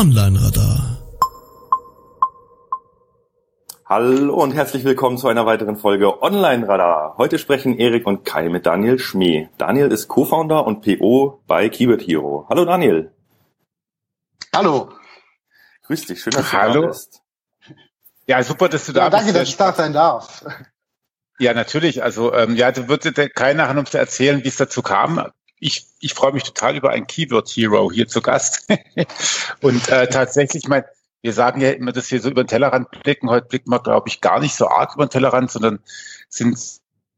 Online-Radar. Hallo und herzlich willkommen zu einer weiteren Folge Online-Radar. Heute sprechen Erik und Kai mit Daniel Schmee. Daniel ist Co-Founder und PO bei Keyword Hero. Hallo Daniel. Hallo. Grüß dich, schön, dass du Hallo. da bist. Ja, super, dass du da ja, bist. Danke, dass ich da sein darf. Ja, natürlich. Also ähm, ja, du würdest Kai nachher noch erzählen, wie es dazu kam. Ich, ich freue mich total über ein Keyword Hero hier zu Gast. und äh, tatsächlich, mein, wir sagen ja immer, dass wir so über den Tellerrand blicken. Heute blicken wir, glaube ich, gar nicht so arg über den Tellerrand, sondern sind,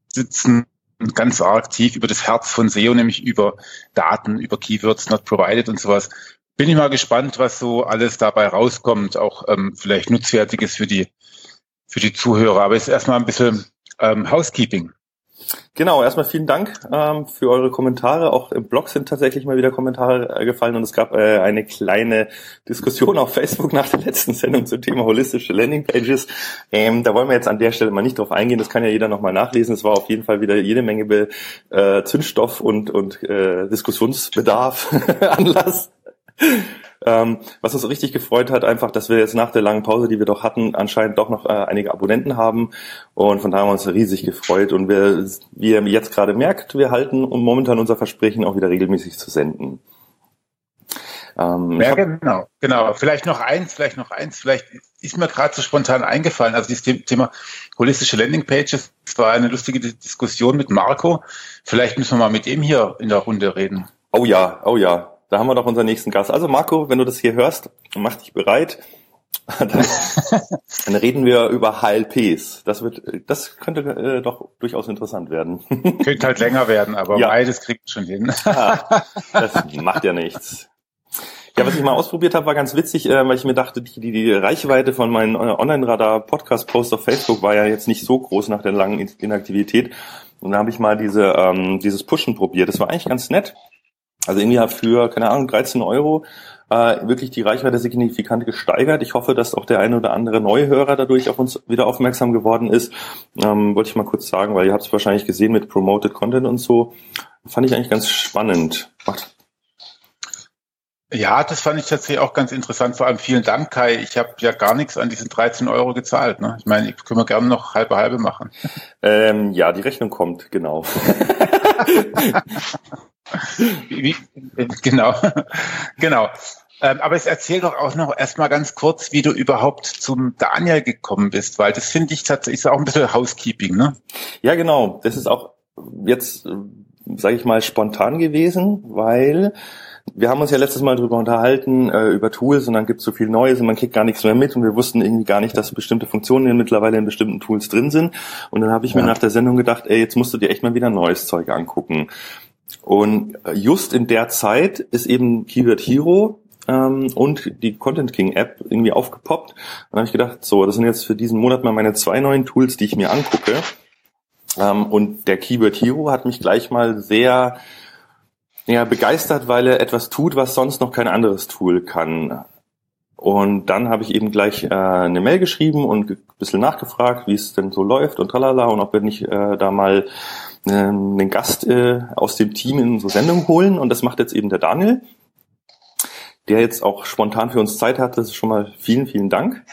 sitzen ganz arg tief über das Herz von SEO, nämlich über Daten, über Keywords not provided und sowas. Bin ich mal gespannt, was so alles dabei rauskommt, auch ähm, vielleicht Nutzwertiges für die, für die Zuhörer. Aber jetzt erstmal ein bisschen ähm, Housekeeping. Genau, erstmal vielen Dank ähm, für eure Kommentare. Auch im Blog sind tatsächlich mal wieder Kommentare äh, gefallen und es gab äh, eine kleine Diskussion auf Facebook nach der letzten Sendung zum Thema holistische Landingpages. Ähm, da wollen wir jetzt an der Stelle mal nicht drauf eingehen, das kann ja jeder nochmal nachlesen. Es war auf jeden Fall wieder jede Menge Be äh, Zündstoff und, und äh, Diskussionsbedarf Anlass. Ähm, was uns richtig gefreut hat, einfach, dass wir jetzt nach der langen Pause, die wir doch hatten, anscheinend doch noch äh, einige Abonnenten haben. Und von daher haben wir uns riesig gefreut. Und wir, wie ihr jetzt gerade merkt, wir halten momentan unser Versprechen auch wieder regelmäßig zu senden. Ähm, ja, genau, genau. Vielleicht noch eins, vielleicht noch eins, vielleicht ist mir gerade so spontan eingefallen. Also dieses Thema holistische Landingpages, das war eine lustige Diskussion mit Marco. Vielleicht müssen wir mal mit ihm hier in der Runde reden. Oh ja, oh ja. Da haben wir doch unseren nächsten Gast. Also Marco, wenn du das hier hörst, mach dich bereit. Dann, dann reden wir über HLPs. Das wird, das könnte äh, doch durchaus interessant werden. Könnte halt länger werden, aber ja. beides kriegt schon hin. Ja, das macht ja nichts. Ja, was ich mal ausprobiert habe, war ganz witzig, äh, weil ich mir dachte, die, die, die Reichweite von meinen äh, Online-Radar-Podcast-Posts auf Facebook war ja jetzt nicht so groß nach der langen Inaktivität. Und da habe ich mal diese, ähm, dieses Pushen probiert. Das war eigentlich ganz nett. Also irgendwie hat für, keine Ahnung, 13 Euro äh, wirklich die Reichweite signifikant gesteigert. Ich hoffe, dass auch der eine oder andere Neuhörer dadurch auf uns wieder aufmerksam geworden ist. Ähm, wollte ich mal kurz sagen, weil ihr habt es wahrscheinlich gesehen mit Promoted Content und so. Fand ich eigentlich ganz spannend. Macht. Ja, das fand ich tatsächlich auch ganz interessant. Vor allem vielen Dank, Kai. Ich habe ja gar nichts an diesen 13 Euro gezahlt. Ne? Ich meine, ich können wir gerne noch halbe halbe machen. Ähm, ja, die Rechnung kommt, genau. Wie, genau, genau. Ähm, aber es erzähl doch auch noch erstmal ganz kurz, wie du überhaupt zum Daniel gekommen bist, weil das finde ich tatsächlich auch ein bisschen Housekeeping, ne? Ja, genau. Das ist auch jetzt, sage ich mal, spontan gewesen, weil wir haben uns ja letztes Mal drüber unterhalten, äh, über Tools und dann gibt es so viel Neues und man kriegt gar nichts mehr mit und wir wussten irgendwie gar nicht, dass bestimmte Funktionen mittlerweile in bestimmten Tools drin sind. Und dann habe ich ja. mir nach der Sendung gedacht, ey, jetzt musst du dir echt mal wieder neues Zeug angucken. Und just in der Zeit ist eben Keyword Hero ähm, und die Content King App irgendwie aufgepoppt. Dann habe ich gedacht, so, das sind jetzt für diesen Monat mal meine zwei neuen Tools, die ich mir angucke. Ähm, und der Keyword Hero hat mich gleich mal sehr ja, begeistert, weil er etwas tut, was sonst noch kein anderes Tool kann. Und dann habe ich eben gleich äh, eine Mail geschrieben und ein bisschen nachgefragt, wie es denn so läuft und tralala und ob wir nicht äh, da mal einen Gast äh, aus dem Team in unsere Sendung holen. Und das macht jetzt eben der Daniel, der jetzt auch spontan für uns Zeit hat. Das ist schon mal vielen, vielen Dank.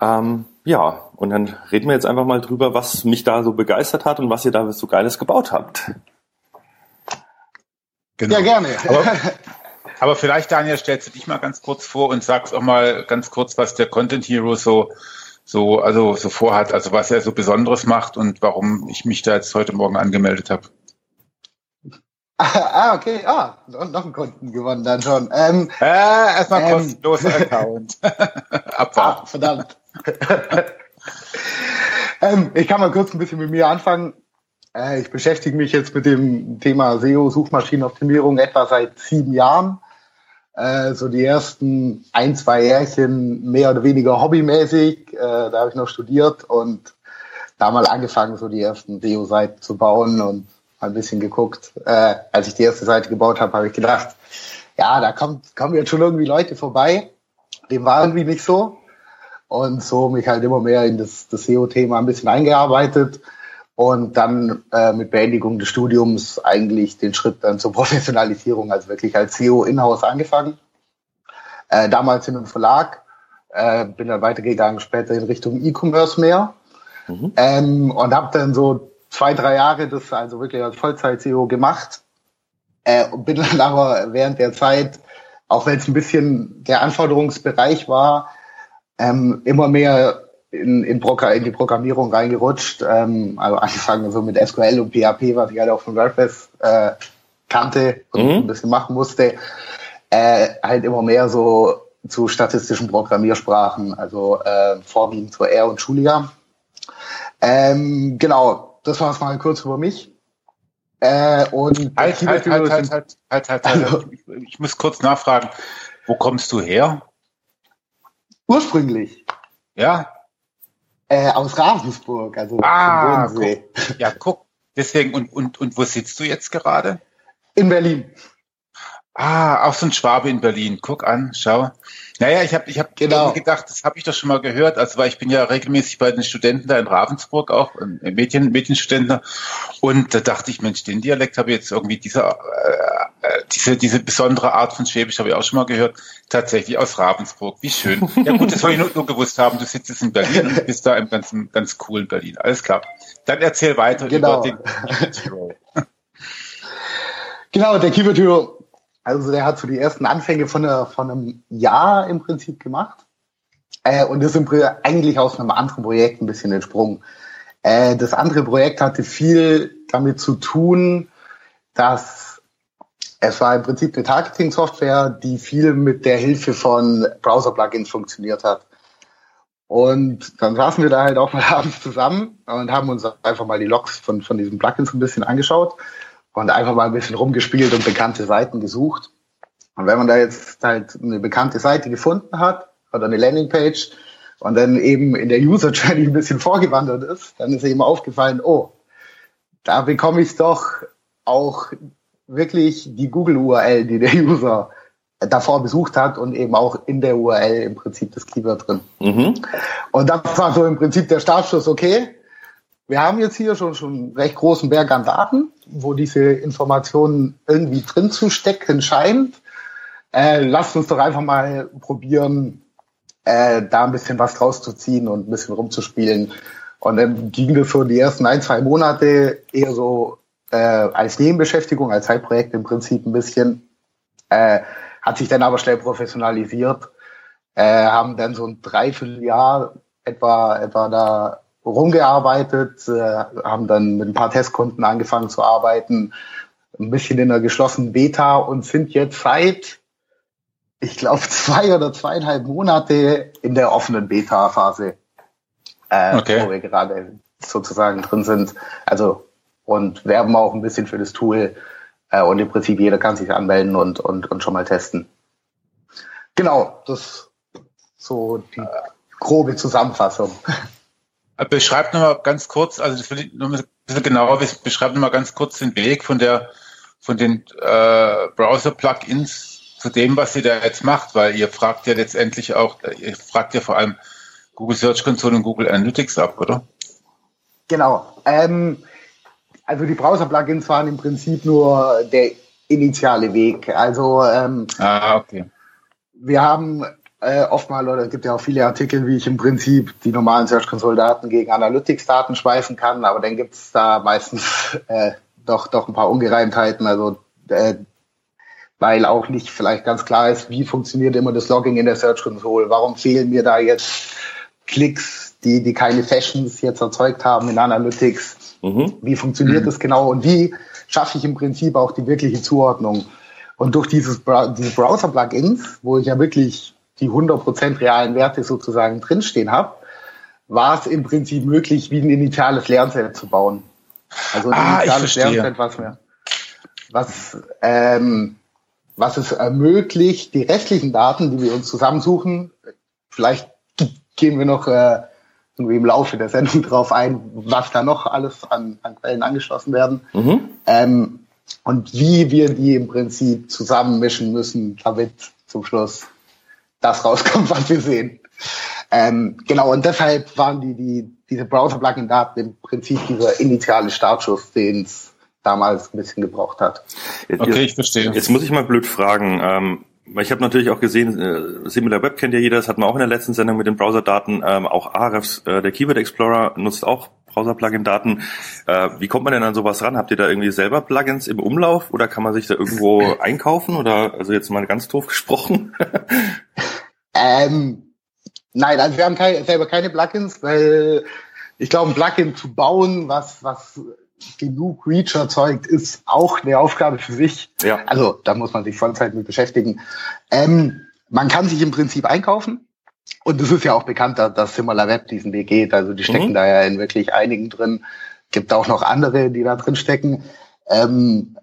Ähm, ja, und dann reden wir jetzt einfach mal drüber, was mich da so begeistert hat und was ihr da so Geiles gebaut habt. Genau. Ja, gerne. Aber, aber vielleicht, Daniel, stellst du dich mal ganz kurz vor und sagst auch mal ganz kurz, was der Content Hero so so, also so vorhat, also was er so Besonderes macht und warum ich mich da jetzt heute Morgen angemeldet habe. Ah, okay, ah, noch einen Kunden gewonnen dann schon. Ähm, äh, erstmal ähm, kostenloser Account. Abwarten. Ah, verdammt. ähm, ich kann mal kurz ein bisschen mit mir anfangen. Äh, ich beschäftige mich jetzt mit dem Thema SEO, Suchmaschinenoptimierung, etwa seit sieben Jahren äh, so die ersten ein, zwei Jährchen mehr oder weniger hobbymäßig. Äh, da habe ich noch studiert und da mal angefangen, so die ersten Deo-Seiten zu bauen und ein bisschen geguckt. Äh, als ich die erste Seite gebaut habe, habe ich gedacht, ja, da kommt, kommen jetzt schon irgendwie Leute vorbei. Dem war irgendwie nicht so. Und so mich halt immer mehr in das, das SEO-Thema ein bisschen eingearbeitet und dann äh, mit Beendigung des Studiums eigentlich den Schritt dann zur Professionalisierung, also wirklich als CEO in-house angefangen. Äh, damals in einem Verlag, äh, bin dann weitergegangen später in Richtung E-Commerce mehr mhm. ähm, und habe dann so zwei, drei Jahre das also wirklich als Vollzeit-CEO gemacht äh, bin dann aber während der Zeit, auch wenn es ein bisschen der Anforderungsbereich war, ähm, immer mehr in, in, in die Programmierung reingerutscht. Ähm, also angefangen so mit SQL und PHP, was ich halt auch von WordPress äh, kannte und mhm. ein bisschen machen musste. Äh, halt immer mehr so zu statistischen Programmiersprachen, also äh, vorwiegend zur R und Schulia. Ähm, genau, das war es mal kurz über mich. Äh, und halt, halt, halt, halt, halt, halt, halt, halt, also, ich, ich muss kurz nachfragen, wo kommst du her? Ursprünglich. Ja. Äh, aus Ravensburg, also ah, Guck, ja, guck. Deswegen, und, und, und wo sitzt du jetzt gerade? In Berlin. Ah, auch so ein Schwabe in Berlin. Guck an, schau. Naja, ich habe ich hab genau. gedacht, das habe ich doch schon mal gehört. Also weil ich bin ja regelmäßig bei den Studenten da in Ravensburg auch, äh, Mädchen, Mädchenstudenten. Und da dachte ich, Mensch, den Dialekt habe ich jetzt irgendwie diese, äh, äh, diese, diese besondere Art von Schwäbisch habe ich auch schon mal gehört. Tatsächlich aus Ravensburg. Wie schön. Ja gut, das wollte ich nur, nur gewusst haben. Du sitzt jetzt in Berlin und bist da im ganzen, ganz coolen Berlin. Alles klar. Dann erzähl weiter genau. über den Hero. genau, der Keyword Hero also der hat so die ersten Anfänge von, einer, von einem Jahr im Prinzip gemacht äh, und ist im eigentlich aus einem anderen Projekt ein bisschen entsprungen. Äh, das andere Projekt hatte viel damit zu tun, dass es war im Prinzip eine Targeting-Software, die viel mit der Hilfe von Browser-Plugins funktioniert hat. Und dann saßen wir da halt auch mal abends zusammen und haben uns einfach mal die Logs von, von diesen Plugins ein bisschen angeschaut und einfach mal ein bisschen rumgespielt und bekannte Seiten gesucht. Und wenn man da jetzt halt eine bekannte Seite gefunden hat oder eine Landingpage und dann eben in der User Journey ein bisschen vorgewandert ist, dann ist eben aufgefallen, oh, da bekomme ich doch auch wirklich die Google URL, die der User davor besucht hat und eben auch in der URL im Prinzip das Keyword drin. Mhm. Und das war so im Prinzip der Startschuss, okay, wir haben jetzt hier schon schon einen recht großen Berg an Daten, wo diese Informationen irgendwie drin zu stecken scheint. Äh, lasst uns doch einfach mal probieren, äh, da ein bisschen was draus zu ziehen und ein bisschen rumzuspielen. Und dann ging das so die ersten ein, zwei Monate eher so äh, als Nebenbeschäftigung, als Zeitprojekt im Prinzip ein bisschen. Äh, hat sich dann aber schnell professionalisiert. Äh, haben dann so ein Dreivierteljahr etwa, etwa da rumgearbeitet, äh, haben dann mit ein paar Testkunden angefangen zu arbeiten, ein bisschen in der geschlossenen Beta und sind jetzt seit, ich glaube, zwei oder zweieinhalb Monate in der offenen Beta-Phase, äh, okay. wo wir gerade sozusagen drin sind. Also und werben auch ein bisschen für das Tool äh, und im Prinzip jeder kann sich anmelden und, und, und schon mal testen. Genau, das so die grobe Zusammenfassung. Beschreibt nochmal ganz kurz, also das will ich noch ein bisschen genauer wissen, beschreibt nochmal ganz kurz den Weg von der, von den äh, Browser-Plugins zu dem, was ihr da jetzt macht, weil ihr fragt ja letztendlich auch, ihr fragt ja vor allem Google Search Console und Google Analytics ab, oder? Genau. Ähm, also die Browser-Plugins waren im Prinzip nur der initiale Weg. Also ähm, ah, okay. wir haben äh, oftmal, oder es gibt ja auch viele Artikel, wie ich im Prinzip die normalen Search Console Daten gegen Analytics Daten schweifen kann, aber dann gibt es da meistens äh, doch, doch ein paar Ungereimtheiten, also äh, weil auch nicht vielleicht ganz klar ist, wie funktioniert immer das Logging in der Search Console, warum fehlen mir da jetzt Klicks, die, die keine Fashions jetzt erzeugt haben in Analytics, mhm. wie funktioniert mhm. das genau und wie schaffe ich im Prinzip auch die wirkliche Zuordnung. Und durch dieses, diese Browser-Plugins, wo ich ja wirklich die 100% realen Werte sozusagen drinstehen habe, war es im Prinzip möglich, wie ein initiales Lernset zu bauen. Also ein ah, initiales Lernset, was wir, was, ähm, was es ermöglicht, die restlichen Daten, die wir uns zusammensuchen, vielleicht gehen wir noch äh, im Laufe der Sendung drauf ein, was da noch alles an, an Quellen angeschlossen werden. Mhm. Ähm, und wie wir die im Prinzip zusammenmischen müssen, damit zum Schluss das rauskommt, was wir sehen. Ähm, genau, und deshalb waren die, die diese Browser-Plugin-Daten im Prinzip dieser initiale Startschuss, den es damals ein bisschen gebraucht hat. Okay, ich verstehe. Jetzt muss ich mal blöd fragen. Ähm, ich habe natürlich auch gesehen, äh, Similar Web kennt ja jeder, das hatten wir auch in der letzten Sendung mit den Browserdaten. Ähm, auch Ahrefs, äh, der Keyword Explorer nutzt auch Browser-Plugin-Daten. Äh, wie kommt man denn an sowas ran? Habt ihr da irgendwie selber Plugins im Umlauf oder kann man sich da irgendwo einkaufen? Oder also jetzt mal ganz doof gesprochen? ähm, nein, also wir haben keine, selber keine Plugins, weil ich glaube, ein Plugin zu bauen, was, was genug Reach erzeugt, ist auch eine Aufgabe für sich. Ja. Also da muss man sich Vollzeit mit beschäftigen. Ähm, man kann sich im Prinzip einkaufen. Und es ist ja auch bekannt, dass SimilarWeb diesen Weg geht. Also die stecken mhm. da ja in wirklich einigen drin. Gibt auch noch andere, die da drin stecken. Ähm,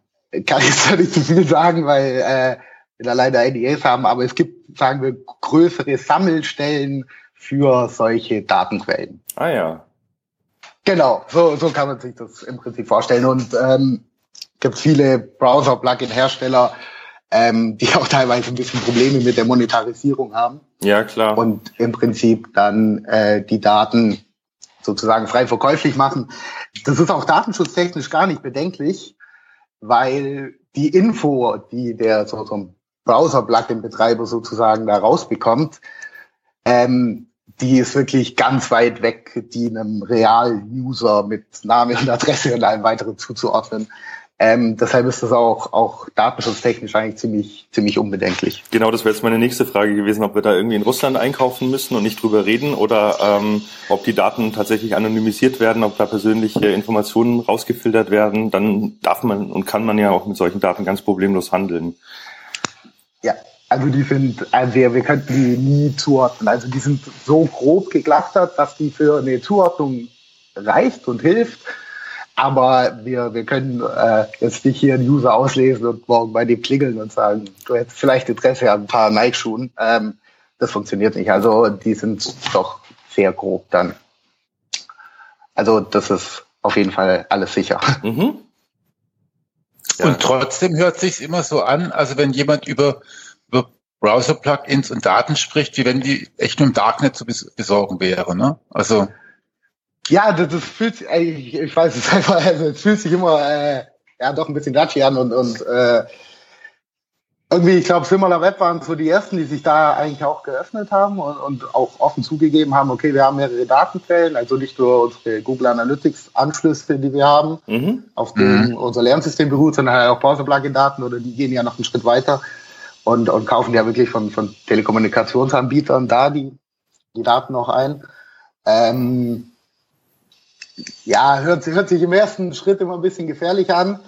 kann ich zwar nicht zu viel sagen, weil äh, da leider NDAs haben, aber es gibt, sagen wir, größere Sammelstellen für solche Datenquellen. Ah ja. Genau, so, so kann man sich das im Prinzip vorstellen. Und ähm, gibt viele Browser-Plugin-Hersteller, ähm, die auch teilweise ein bisschen Probleme mit der Monetarisierung haben. Ja, klar. Und im Prinzip dann äh, die Daten sozusagen frei verkäuflich machen. Das ist auch datenschutztechnisch gar nicht bedenklich, weil die Info, die der so, so ein Browser-Plugin-Betreiber sozusagen da rausbekommt, ähm, die ist wirklich ganz weit weg, die einem Real-User mit Name und Adresse und allem weiteren zuzuordnen. Ähm, deshalb ist das auch, auch datenschutztechnisch eigentlich ziemlich, ziemlich unbedenklich. Genau, das wäre jetzt meine nächste Frage gewesen, ob wir da irgendwie in Russland einkaufen müssen und nicht drüber reden oder ähm, ob die Daten tatsächlich anonymisiert werden, ob da persönliche Informationen rausgefiltert werden. Dann darf man und kann man ja auch mit solchen Daten ganz problemlos handeln. Ja, also die sind, also wir, wir könnten die nie zuordnen. Also die sind so grob geglattert, dass die für eine Zuordnung reicht und hilft. Aber wir, wir können äh, jetzt nicht hier einen User auslesen und morgen bei dem klingeln und sagen, du hättest vielleicht Interesse an ein paar Nike-Schuhen. Ähm, das funktioniert nicht. Also die sind doch sehr grob dann. Also das ist auf jeden Fall alles sicher. Mhm. Ja. Und trotzdem hört sich immer so an, also wenn jemand über über Browser-Plugins und Daten spricht, wie wenn die echt nur im Darknet zu besorgen wäre. Ne? Also ja, das, das fühlt sich, ich, ich weiß es einfach, also es fühlt sich immer äh, ja doch ein bisschen dutchy an und, und äh, irgendwie, ich glaube, Similar Web waren so die ersten, die sich da eigentlich auch geöffnet haben und, und auch offen zugegeben haben, okay, wir haben mehrere Datenquellen, also nicht nur unsere Google Analytics Anschlüsse, die wir haben, mhm. auf dem mhm. unser Lernsystem beruht, sondern halt auch Browser-Plugin-Daten oder die gehen ja noch einen Schritt weiter und, und kaufen ja wirklich von, von Telekommunikationsanbietern da die, die Daten noch ein. Ähm, ja, hört, hört sich im ersten Schritt immer ein bisschen gefährlich an.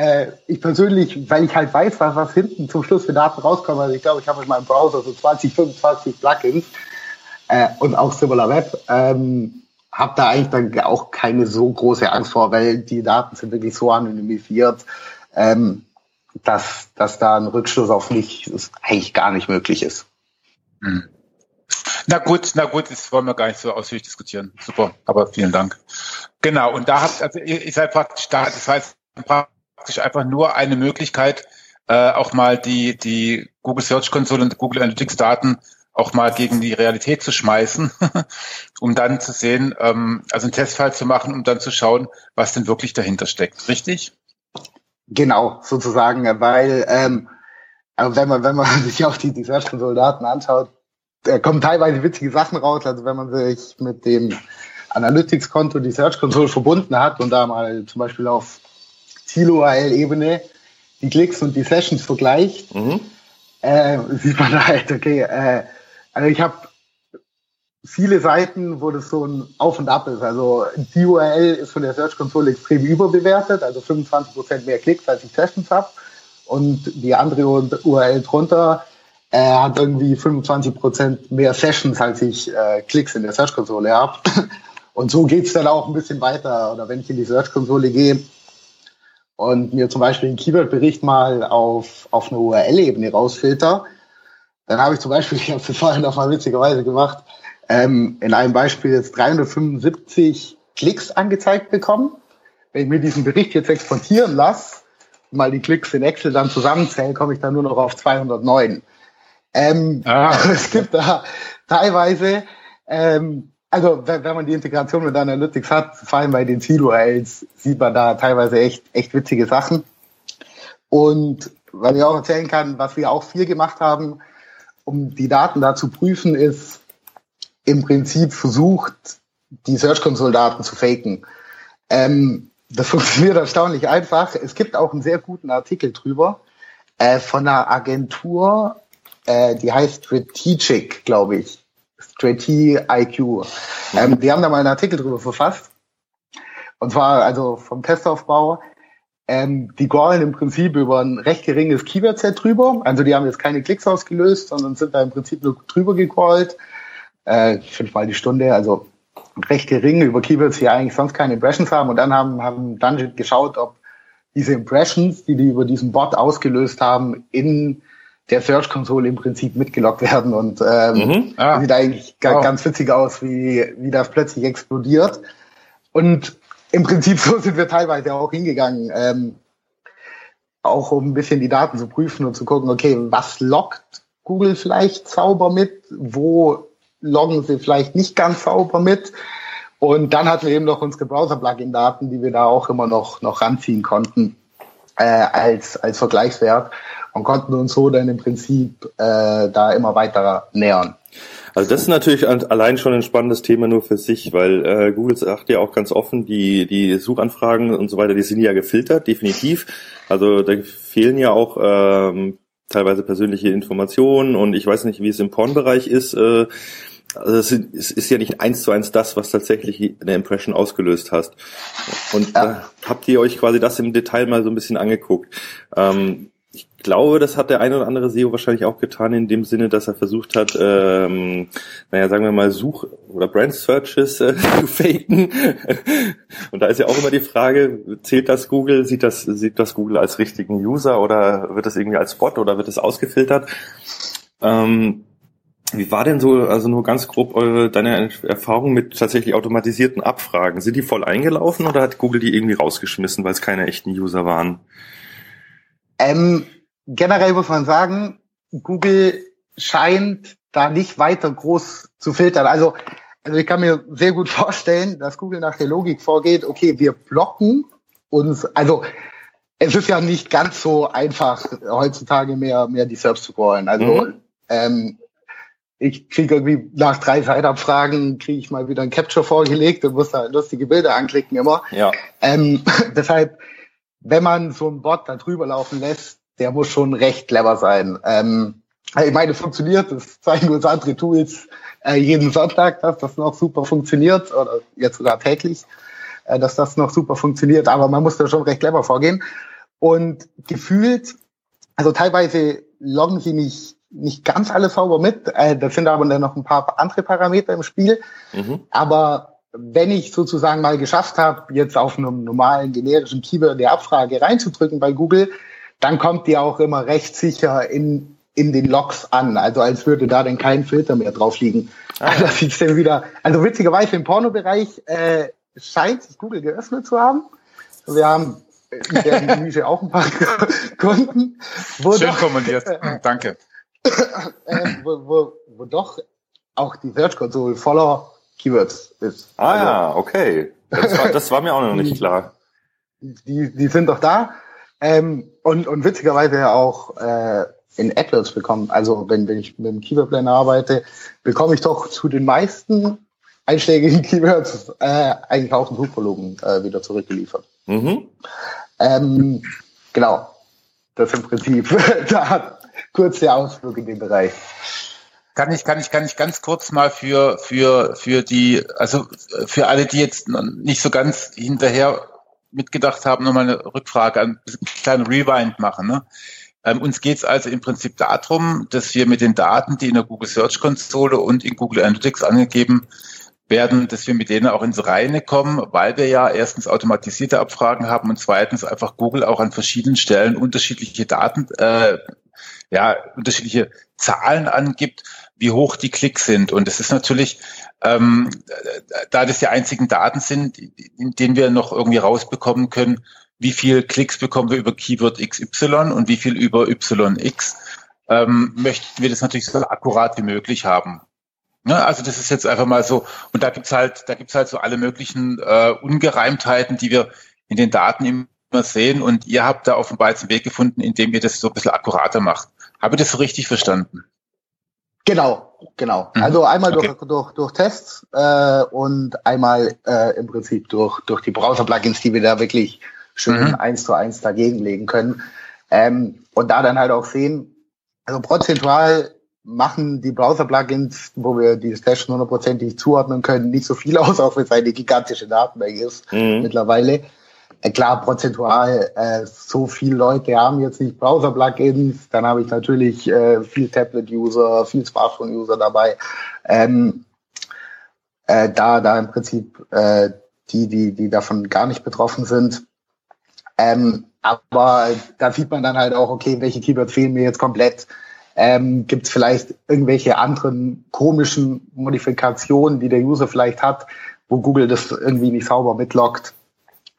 Äh, ich persönlich, weil ich halt weiß, was, was hinten zum Schluss für Daten rauskommen, also ich glaube, ich habe in meinem Browser so 20, 25 Plugins äh, und auch Similar Web, ähm, habe da eigentlich dann auch keine so große Angst vor, weil die Daten sind wirklich so anonymisiert. Ähm, dass, dass da ein Rückschluss auf mich eigentlich gar nicht möglich ist. Hm. Na gut, na gut, das wollen wir gar nicht so ausführlich diskutieren. Super, aber vielen Dank. Genau, und da habt, also ihr, seid praktisch da, das heißt praktisch einfach nur eine Möglichkeit, äh, auch mal die, die Google Search Console und Google Analytics Daten auch mal gegen die Realität zu schmeißen, um dann zu sehen, ähm, also einen Testfall zu machen, um dann zu schauen, was denn wirklich dahinter steckt. Richtig? Genau, sozusagen, weil ähm, wenn man wenn man sich auch die, die Search Console Daten anschaut, da kommen teilweise witzige Sachen raus. Also wenn man sich mit dem Analytics-Konto die Search Console verbunden hat und da mal zum Beispiel auf Ziel-URL-Ebene die Klicks und die Sessions vergleicht, mhm. äh, sieht man halt, okay, äh, also ich habe viele Seiten, wo das so ein Auf und Ab ist. Also die URL ist von der Search Console extrem überbewertet, also 25% mehr Klicks, als ich Sessions habe. Und die andere URL drunter äh, hat irgendwie 25% mehr Sessions, als ich äh, Klicks in der Search Console habe. Und so geht's dann auch ein bisschen weiter. Oder wenn ich in die Search Console gehe und mir zum Beispiel einen Keyword-Bericht mal auf, auf eine URL-Ebene rausfilter, dann habe ich zum Beispiel, ich habe das vorhin noch mal witzigerweise gemacht, ähm, in einem Beispiel jetzt 375 Klicks angezeigt bekommen. Wenn ich mir diesen Bericht jetzt exportieren lasse, mal die Klicks in Excel dann zusammenzählen, komme ich dann nur noch auf 209. Ähm, ah. Es gibt da teilweise Ähm, also wenn, man die Integration mit Analytics hat, vor allem bei den C-URLs, sieht man da teilweise echt, echt witzige Sachen. Und weil ich auch erzählen kann, was wir auch viel gemacht haben, um die Daten da zu prüfen, ist im Prinzip versucht, die Search Console Daten zu faken. Ähm, das funktioniert erstaunlich einfach. Es gibt auch einen sehr guten Artikel drüber äh, von einer Agentur, äh, die heißt Strategic, glaube ich. Strategic IQ. Ähm, die haben da mal einen Artikel drüber verfasst. Und zwar also vom Testaufbau. Ähm, die crawlen im Prinzip über ein recht geringes Keyword-Set drüber. Also die haben jetzt keine Klicks ausgelöst, sondern sind da im Prinzip nur drüber gecrawlt. Äh, fünfmal die Stunde, also recht gering über Keywords, die eigentlich sonst keine Impressions haben. Und dann haben, haben Dungeon geschaut, ob diese Impressions, die die über diesen Bot ausgelöst haben, in der Search-Konsole im Prinzip mitgelockt werden. Und ähm, mhm. ah. sieht eigentlich oh. ganz witzig aus, wie, wie das plötzlich explodiert. Und im Prinzip so sind wir teilweise auch hingegangen, ähm, auch um ein bisschen die Daten zu prüfen und zu gucken, okay, was lockt Google vielleicht sauber mit, wo loggen sie vielleicht nicht ganz sauber mit. Und dann hatten wir eben noch unsere Browser-Plugin-Daten, die wir da auch immer noch, noch ranziehen konnten äh, als, als Vergleichswert und konnten uns so dann im Prinzip äh, da immer weiter nähern. Also das ist natürlich allein schon ein spannendes Thema nur für sich, weil äh, Google sagt ja auch ganz offen, die, die Suchanfragen und so weiter, die sind ja gefiltert, definitiv. Also da fehlen ja auch ähm, teilweise persönliche Informationen und ich weiß nicht, wie es im Pornbereich ist. Äh, also es ist, ja nicht eins zu eins das, was tatsächlich eine Impression ausgelöst hast. Und ja. äh, habt ihr euch quasi das im Detail mal so ein bisschen angeguckt? Ähm, ich glaube, das hat der eine oder andere SEO wahrscheinlich auch getan, in dem Sinne, dass er versucht hat, ähm, naja, sagen wir mal, Such- oder Brand-Searches äh, zu faken. Und da ist ja auch immer die Frage, zählt das Google, sieht das, sieht das Google als richtigen User oder wird das irgendwie als Bot oder wird das ausgefiltert? Ähm, wie war denn so, also nur ganz grob eure, deine Erfahrung mit tatsächlich automatisierten Abfragen? Sind die voll eingelaufen oder hat Google die irgendwie rausgeschmissen, weil es keine echten User waren? Ähm, generell muss man sagen, Google scheint da nicht weiter groß zu filtern. Also, also ich kann mir sehr gut vorstellen, dass Google nach der Logik vorgeht, okay, wir blocken uns, also es ist ja nicht ganz so einfach, heutzutage mehr, mehr die Serbs zu crawlen. Also mhm. ähm, ich kriege irgendwie nach drei Zeitabfragen kriege ich mal wieder ein Capture vorgelegt und muss da lustige Bilder anklicken immer. Ja. Ähm, deshalb, wenn man so einen Bot da drüber laufen lässt, der muss schon recht clever sein. Ähm, ich meine, es funktioniert, das zeigen uns andere Tools äh, jeden Sonntag, dass das noch super funktioniert oder jetzt sogar täglich, äh, dass das noch super funktioniert, aber man muss da schon recht clever vorgehen. Und gefühlt, also teilweise loggen sie nicht nicht ganz alles sauber mit. Äh, da sind aber dann noch ein paar andere Parameter im Spiel. Mhm. Aber wenn ich sozusagen mal geschafft habe, jetzt auf einem normalen generischen Keyword die Abfrage reinzudrücken bei Google, dann kommt die auch immer recht sicher in, in den Logs an. Also als würde da dann kein Filter mehr drauf liegen. Ah. Also das sieht's dann wieder. Also witzigerweise im Pornobereich äh, scheint sich Google geöffnet zu haben. Wir haben in der Nische auch ein paar Kunden. Wo Schön doch, formuliert. Danke äh, wo, wo, wo doch auch die Search Console voller Keywords ist. Ah also, ja, okay. Das war, das war mir auch noch nicht klar. Die, die sind doch da. Ähm, und, und witzigerweise ja auch äh, in AdWords bekommen. Also wenn, wenn ich mit dem Keyword Planner arbeite, bekomme ich doch zu den meisten einschlägigen Keywords äh, eigentlich auch ein Suchvolumen äh, wieder zurückgeliefert. Mhm. Ähm, genau. Das im Prinzip. da hat kurze Ausflug in den Bereich. Kann ich, kann ich, kann ich ganz kurz mal für, für, für die, also für alle, die jetzt nicht so ganz hinterher mitgedacht haben, nochmal eine Rückfrage, einen kleinen Rewind machen. Ne? Ähm, uns geht es also im Prinzip darum, dass wir mit den Daten, die in der Google Search Konsole und in Google Analytics angegeben werden, dass wir mit denen auch ins Reine kommen, weil wir ja erstens automatisierte Abfragen haben und zweitens einfach Google auch an verschiedenen Stellen unterschiedliche Daten äh, ja, unterschiedliche Zahlen angibt, wie hoch die Klicks sind. Und es ist natürlich, ähm, da das die einzigen Daten sind, in denen wir noch irgendwie rausbekommen können, wie viel Klicks bekommen wir über Keyword XY und wie viel über YX, ähm, möchten wir das natürlich so akkurat wie möglich haben. Ne, also das ist jetzt einfach mal so, und da gibt's halt, da gibt's halt so alle möglichen äh, Ungereimtheiten, die wir in den Daten immer sehen. Und ihr habt da offenbar jetzt einen Weg gefunden, indem ihr das so ein bisschen akkurater macht. Habe ich das so richtig verstanden? Genau, genau. Mhm. Also einmal okay. durch, durch, durch Tests äh, und einmal äh, im Prinzip durch, durch die Browser-Plugins, die wir da wirklich schön mhm. eins zu eins dagegen legen können. Ähm, und da dann halt auch sehen, also prozentual machen die Browser-Plugins, wo wir die Stash hundertprozentig zuordnen können, nicht so viel aus, auch wenn es eine gigantische Datenbank ist mhm. mittlerweile. Äh, klar, prozentual, äh, so viele Leute haben jetzt nicht Browser-Plugins, dann habe ich natürlich äh, viel Tablet-User, viel Smartphone-User dabei. Ähm, äh, da, da im Prinzip äh, die, die, die davon gar nicht betroffen sind. Ähm, aber da sieht man dann halt auch, okay, welche Keywords fehlen mir jetzt komplett ähm, Gibt es vielleicht irgendwelche anderen komischen Modifikationen, die der User vielleicht hat, wo Google das irgendwie nicht sauber mitloggt?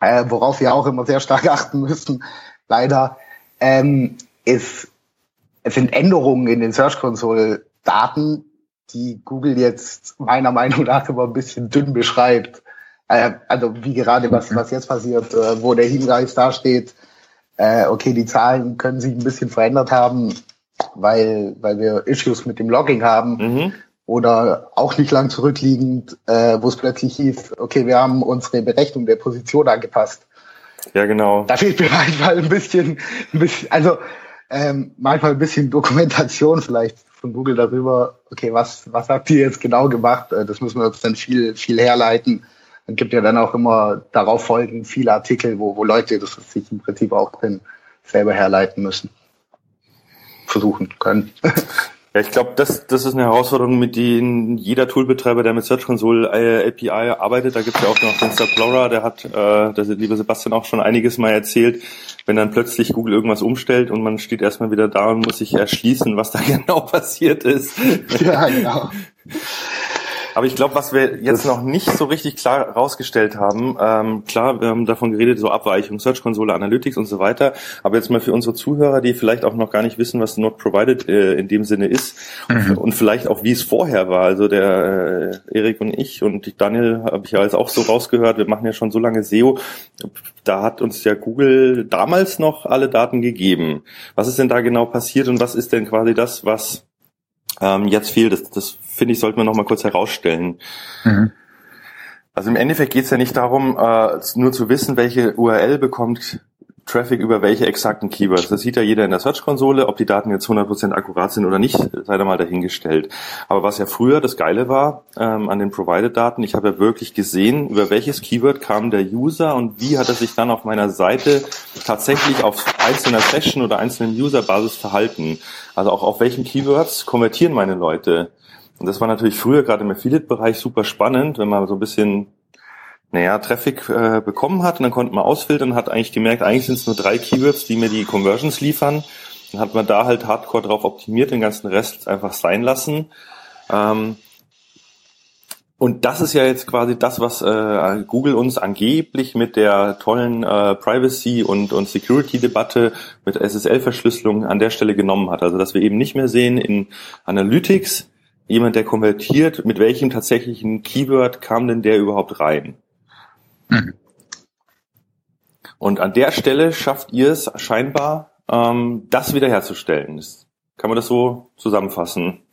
Äh, worauf wir auch immer sehr stark achten müssen, leider, ähm, ist, es sind Änderungen in den Search Console Daten, die Google jetzt meiner Meinung nach immer ein bisschen dünn beschreibt. Äh, also wie gerade was, was jetzt passiert, äh, wo der Hinweis dasteht, äh, okay, die Zahlen können sich ein bisschen verändert haben, weil, weil wir Issues mit dem Logging haben. Mhm. Oder auch nicht lang zurückliegend, äh, wo es plötzlich hieß, okay, wir haben unsere Berechnung der Position angepasst. Ja, genau. Da fehlt mir manchmal ein bisschen, ein bisschen also ähm, manchmal ein bisschen Dokumentation vielleicht von Google darüber, okay, was, was habt ihr jetzt genau gemacht? Äh, das müssen wir uns dann viel, viel herleiten. Dann gibt ja dann auch immer darauf folgend viele Artikel, wo, wo Leute das sich im Prinzip auch drin selber herleiten müssen versuchen können. Ja, ich glaube, das, das ist eine Herausforderung, mit denen jeder Toolbetreiber, der mit Search Console äh, API arbeitet, da gibt es ja auch noch den Subplora, der hat, äh, der liebe Sebastian auch schon einiges mal erzählt, wenn dann plötzlich Google irgendwas umstellt und man steht erstmal wieder da und muss sich erschließen, was da genau passiert ist. Ja, genau. Aber ich glaube, was wir jetzt noch nicht so richtig klar rausgestellt haben, ähm, klar, wir haben davon geredet, so Abweichung, Search Console, Analytics und so weiter. Aber jetzt mal für unsere Zuhörer, die vielleicht auch noch gar nicht wissen, was Not Provided äh, in dem Sinne ist mhm. und vielleicht auch wie es vorher war. Also der äh, Erik und ich und Daniel habe ich ja jetzt auch so rausgehört. Wir machen ja schon so lange SEO. Da hat uns ja Google damals noch alle Daten gegeben. Was ist denn da genau passiert und was ist denn quasi das, was ähm, jetzt fehlt? Das, das finde ich, sollten wir noch mal kurz herausstellen. Mhm. Also im Endeffekt geht es ja nicht darum, äh, nur zu wissen, welche URL bekommt Traffic über welche exakten Keywords. Das sieht ja jeder in der Search-Konsole. Ob die Daten jetzt 100% akkurat sind oder nicht, sei da mal dahingestellt. Aber was ja früher das Geile war ähm, an den Provided-Daten, ich habe ja wirklich gesehen, über welches Keyword kam der User und wie hat er sich dann auf meiner Seite tatsächlich auf einzelner Session oder einzelnen User-Basis verhalten. Also auch auf welchen Keywords konvertieren meine Leute. Und das war natürlich früher gerade im Affiliate-Bereich super spannend, wenn man so ein bisschen naja, Traffic äh, bekommen hat und dann konnte man ausfiltern hat eigentlich gemerkt, eigentlich sind es nur drei Keywords, die mir die Conversions liefern. Dann hat man da halt hardcore drauf optimiert, den ganzen Rest einfach sein lassen. Ähm, und das ist ja jetzt quasi das, was äh, Google uns angeblich mit der tollen äh, Privacy- und, und Security-Debatte mit SSL-Verschlüsselung an der Stelle genommen hat. Also dass wir eben nicht mehr sehen in Analytics, jemand, der konvertiert, mit welchem tatsächlichen Keyword kam denn der überhaupt rein? Mhm. Und an der Stelle schafft ihr es scheinbar, ähm, das wiederherzustellen. Kann man das so zusammenfassen?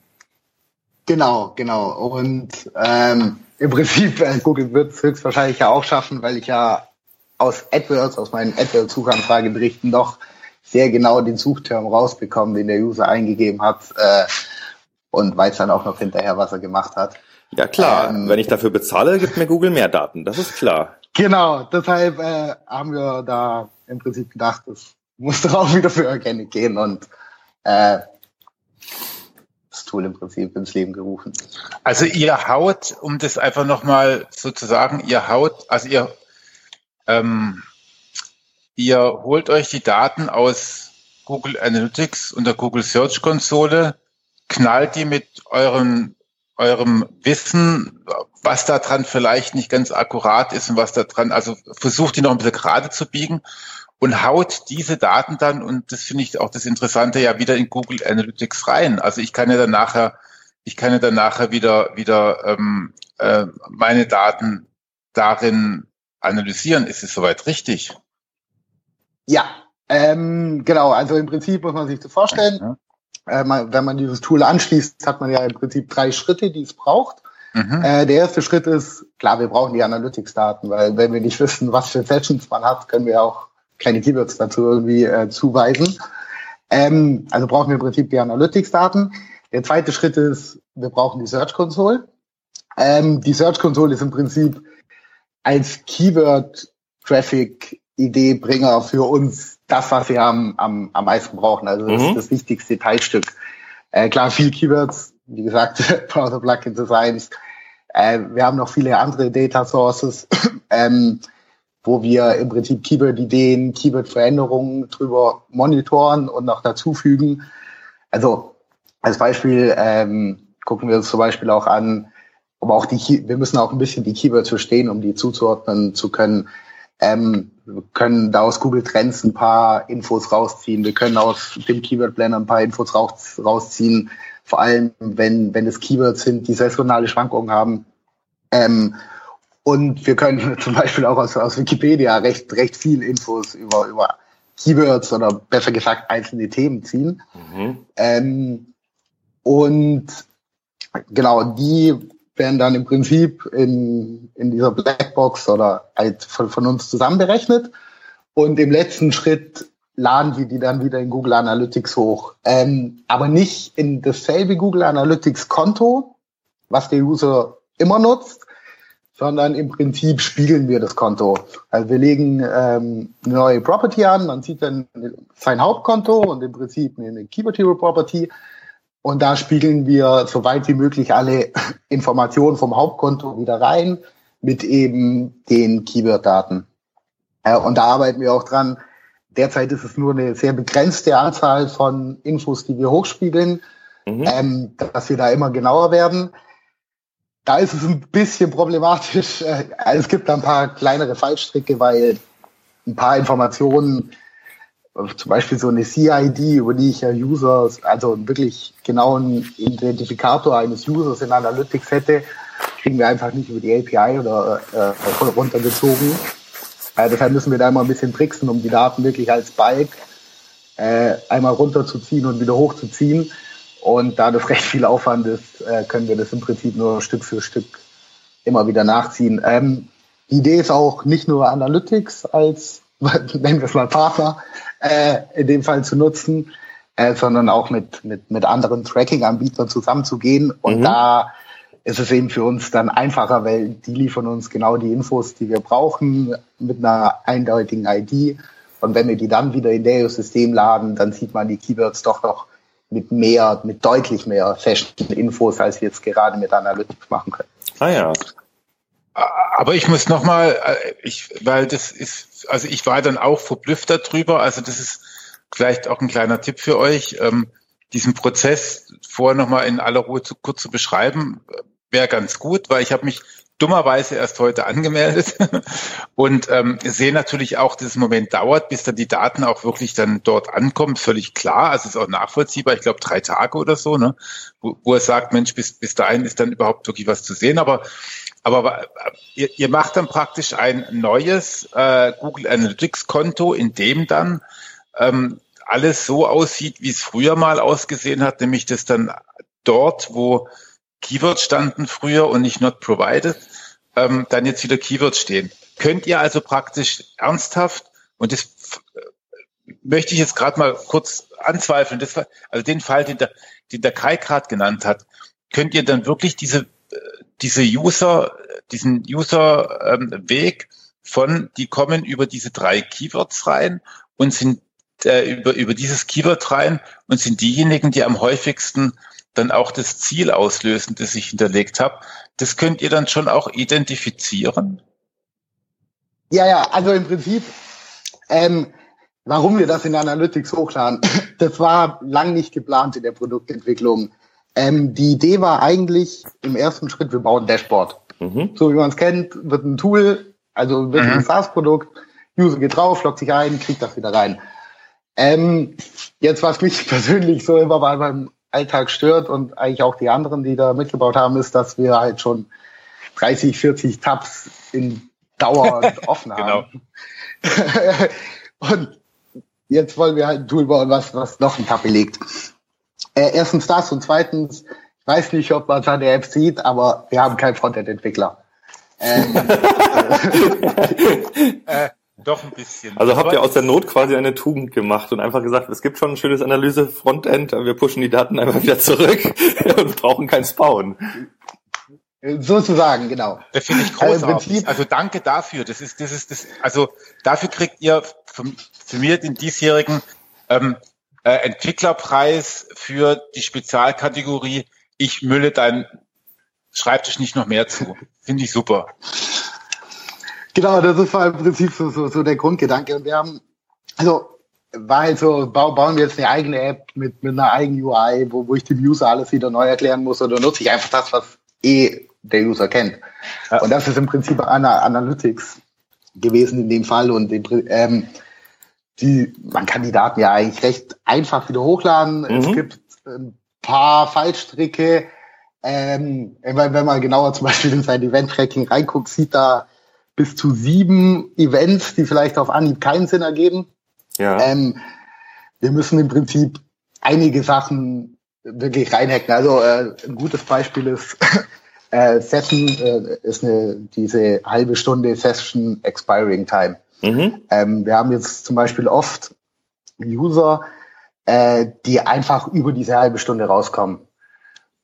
Genau, genau. Und ähm, im Prinzip, äh, Google wird es höchstwahrscheinlich ja auch schaffen, weil ich ja aus AdWords, aus meinen AdWords-Suchanfrageberichten doch sehr genau den Suchterm rausbekommen, den der User eingegeben hat. Äh, und weiß dann auch Genau, deshalb äh, haben wir da im Prinzip gedacht, das muss doch auch wieder für Organic gehen und äh, das Tool im Prinzip ins Leben gerufen. Also ihr haut, um das einfach nochmal sozusagen, ihr haut, also ihr, ähm, ihr holt euch die Daten aus Google Analytics und der Google Search Konsole knallt die mit eurem, eurem Wissen, was da dran vielleicht nicht ganz akkurat ist und was da dran, also versucht die noch ein bisschen gerade zu biegen und haut diese Daten dann, und das finde ich auch das Interessante, ja wieder in Google Analytics rein. Also ich kann ja dann nachher, ich kann ja dann nachher wieder, wieder ähm, äh, meine Daten darin analysieren. Ist es soweit richtig? Ja, ähm, genau. Also im Prinzip muss man sich das vorstellen. Äh, wenn man dieses Tool anschließt, hat man ja im Prinzip drei Schritte, die es braucht. Mhm. Äh, der erste Schritt ist, klar, wir brauchen die Analytics-Daten, weil wenn wir nicht wissen, was für Sessions man hat, können wir auch keine Keywords dazu irgendwie äh, zuweisen. Ähm, also brauchen wir im Prinzip die Analytics-Daten. Der zweite Schritt ist, wir brauchen die Search Console. Ähm, die Search Console ist im Prinzip als Keyword-Traffic-Ideenbringer für uns das, was wir am, am, am meisten brauchen. Also das mhm. ist das wichtigste Teilstück. Äh, klar, viel Keywords, wie gesagt, Browser Plugin Designs. Äh, wir haben noch viele andere Data Sources, ähm, wo wir im Prinzip Keyword-Ideen, Keyword-Veränderungen drüber monitoren und noch dazufügen. Also als Beispiel ähm, gucken wir uns zum Beispiel auch an, aber auch die, wir müssen auch ein bisschen die Keywords verstehen, um die zuzuordnen zu können. Ähm, wir können da aus Google Trends ein paar Infos rausziehen. Wir können aus dem Keyword Planner ein paar Infos raus, rausziehen. Vor allem, wenn, wenn es Keywords sind, die saisonale Schwankungen haben. Ähm, und wir können zum Beispiel auch aus, aus Wikipedia recht, recht viel Infos über, über Keywords oder besser gesagt einzelne Themen ziehen. Mhm. Ähm, und genau, die werden dann im Prinzip in, in dieser Blackbox oder halt von, von uns zusammen berechnet. Und im letzten Schritt laden wir die dann wieder in Google Analytics hoch. Ähm, aber nicht in dasselbe Google Analytics Konto, was der User immer nutzt, sondern im Prinzip spiegeln wir das Konto. Also wir legen ähm, eine neue Property an, man sieht dann sein Hauptkonto und im Prinzip eine Keyword Hero Property und da spiegeln wir so weit wie möglich alle Informationen vom Hauptkonto wieder rein mit eben den Keyword-Daten. Und da arbeiten wir auch dran. Derzeit ist es nur eine sehr begrenzte Anzahl von Infos, die wir hochspiegeln, mhm. ähm, dass wir da immer genauer werden. Da ist es ein bisschen problematisch. Äh, es gibt da ein paar kleinere Fallstricke, weil ein paar Informationen zum Beispiel so eine CID, über die ich ja User, also wirklich genauen Identifikator eines Users in Analytics hätte, kriegen wir einfach nicht über die API oder äh, runtergezogen. Äh, deshalb müssen wir da immer ein bisschen tricksen, um die Daten wirklich als Bulk äh, einmal runterzuziehen und wieder hochzuziehen. Und da das recht viel Aufwand ist, äh, können wir das im Prinzip nur Stück für Stück immer wieder nachziehen. Ähm, die Idee ist auch nicht nur Analytics als, nennen wir es mal Partner, äh, in dem Fall zu nutzen, äh, sondern auch mit, mit, mit anderen Tracking-Anbietern zusammenzugehen. Und mhm. da ist es eben für uns dann einfacher, weil die liefern uns genau die Infos, die wir brauchen, mit einer eindeutigen ID. Und wenn wir die dann wieder in der System laden, dann sieht man die Keywords doch noch mit mehr, mit deutlich mehr festen Infos, als wir jetzt gerade mit Analytics machen können. Ah ja. Aber ich muss nochmal, äh, ich, weil das ist, also ich war dann auch verblüfft darüber. Also das ist vielleicht auch ein kleiner Tipp für euch, ähm, diesen Prozess vorher nochmal in aller Ruhe zu, kurz zu beschreiben, wäre ganz gut, weil ich habe mich dummerweise erst heute angemeldet und ähm, sehe natürlich auch, dass es im Moment dauert, bis dann die Daten auch wirklich dann dort ankommen, völlig klar. Also ist auch nachvollziehbar, ich glaube drei Tage oder so, ne? wo, wo er sagt, Mensch, bis, bis dahin ist dann überhaupt wirklich was zu sehen. Aber aber ihr, ihr macht dann praktisch ein neues äh, Google Analytics Konto, in dem dann ähm, alles so aussieht, wie es früher mal ausgesehen hat, nämlich dass dann dort, wo Keywords standen früher und nicht not provided, ähm, dann jetzt wieder Keywords stehen. Könnt ihr also praktisch ernsthaft, und das äh, möchte ich jetzt gerade mal kurz anzweifeln, das, also den Fall, den der, den der Kai gerade genannt hat, könnt ihr dann wirklich diese diese User, diesen User-Weg ähm, von, die kommen über diese drei Keywords rein und sind äh, über, über dieses Keyword rein und sind diejenigen, die am häufigsten dann auch das Ziel auslösen, das ich hinterlegt habe. Das könnt ihr dann schon auch identifizieren? Ja, ja, also im Prinzip, ähm, warum wir das in Analytics hochladen, das war lang nicht geplant in der Produktentwicklung. Ähm, die Idee war eigentlich im ersten Schritt, wir bauen ein Dashboard. Mhm. So wie man es kennt, wird ein Tool, also wird mhm. ein SaaS-Produkt, User geht drauf, loggt sich ein, kriegt das wieder rein. Ähm, jetzt, was mich persönlich so immer bei beim Alltag stört und eigentlich auch die anderen, die da mitgebaut haben, ist, dass wir halt schon 30, 40 Tabs in Dauer offen haben. Genau. und jetzt wollen wir halt ein Tool bauen, was, was noch ein Tab belegt. Äh, erstens das und zweitens, ich weiß nicht, ob man es an der App sieht, aber wir haben keinen Frontend-Entwickler. Ähm, äh, doch ein bisschen. Also habt ihr aus der Not quasi eine Tugend gemacht und einfach gesagt, es gibt schon ein schönes Analyse-Frontend, wir pushen die Daten einfach wieder zurück und brauchen kein Spawn. Sozusagen, genau. Das finde ich großartig. Also, also danke dafür. Das ist, das ist, das, also dafür kriegt ihr für, für mir den diesjährigen ähm, äh, Entwicklerpreis für die Spezialkategorie Ich mülle dein Schreibtisch nicht noch mehr zu. Finde ich super. Genau, das ist im Prinzip so, so, so der Grundgedanke. Und wir haben, also war halt so, bauen wir jetzt eine eigene App mit, mit einer eigenen UI, wo, wo ich dem User alles wieder neu erklären muss oder nutze ich einfach das, was eh der User kennt. Ja. Und das ist im Prinzip Ana Analytics gewesen in dem Fall und ähm, die, man kann die Daten ja eigentlich recht einfach wieder hochladen. Mhm. Es gibt ein paar Fallstricke. Ähm, wenn, wenn man genauer zum Beispiel in sein Event-Tracking reinguckt, sieht da bis zu sieben Events, die vielleicht auf Anhieb keinen Sinn ergeben. Ja. Ähm, wir müssen im Prinzip einige Sachen wirklich reinhacken. Also äh, ein gutes Beispiel ist äh, Session äh, ist eine diese halbe Stunde Session Expiring Time. Mhm. Ähm, wir haben jetzt zum Beispiel oft User, äh, die einfach über diese halbe Stunde rauskommen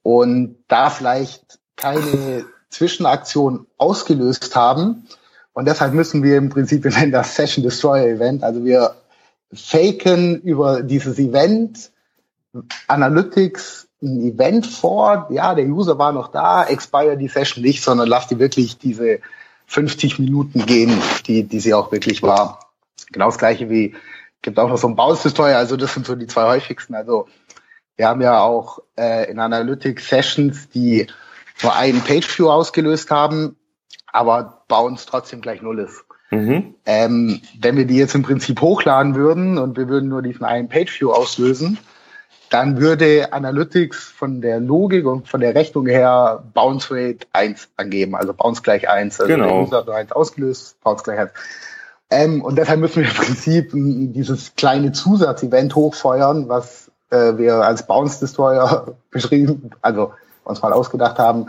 und da vielleicht keine Zwischenaktion ausgelöst haben, und deshalb müssen wir im Prinzip, wir nennen das Session Destroyer Event, also wir faken über dieses Event Analytics ein Event vor, ja, der User war noch da, expire die Session nicht, sondern lass die wirklich diese 50 Minuten gehen, die, die sie auch wirklich war. Genau das gleiche wie, gibt auch noch so ein Destroyer, also das sind so die zwei häufigsten. Also wir haben ja auch äh, in Analytics Sessions, die nur einen Page View ausgelöst haben, aber Bounce trotzdem gleich null ist. Mhm. Ähm, wenn wir die jetzt im Prinzip hochladen würden und wir würden nur diesen einen Pageview auslösen, dann würde Analytics von der Logik und von der Rechnung her Bounce Rate 1 angeben, also Bounce gleich 1. Also genau. der User hat 1 ausgelöst, Bounce gleich 1. Ähm, und deshalb müssen wir im Prinzip dieses kleine Zusatzevent hochfeuern, was äh, wir als Bounce Destroyer beschrieben, also uns mal ausgedacht haben,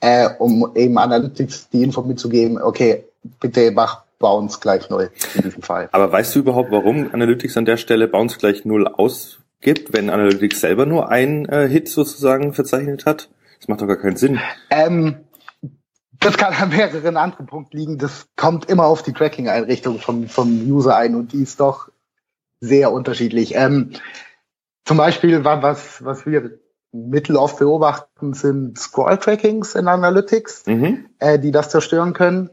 äh, um eben Analytics die Info mitzugeben, okay, bitte mach Bounce gleich null in diesem Fall. Aber weißt du überhaupt, warum Analytics an der Stelle Bounce gleich null ausgibt, wenn Analytics selber nur einen äh, Hit sozusagen verzeichnet hat? Das macht doch gar keinen Sinn. Ähm, das kann an mehreren anderen Punkten liegen. Das kommt immer auf die Tracking-Einrichtung vom, vom User ein und die ist doch sehr unterschiedlich. Ähm, zum Beispiel, was, was wir Mittel oft beobachten, sind Scroll-Trackings in Analytics, mhm. äh, die das zerstören können.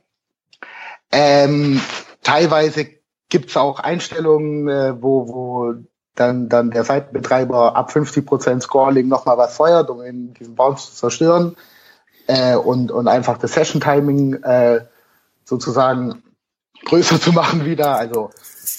Ähm, teilweise gibt's auch Einstellungen, äh, wo, wo dann, dann der Seitenbetreiber ab 50% Scrolling nochmal was feuert, um in diesen Bounce zu zerstören äh, und, und einfach das Session-Timing äh, sozusagen größer zu machen wieder. Also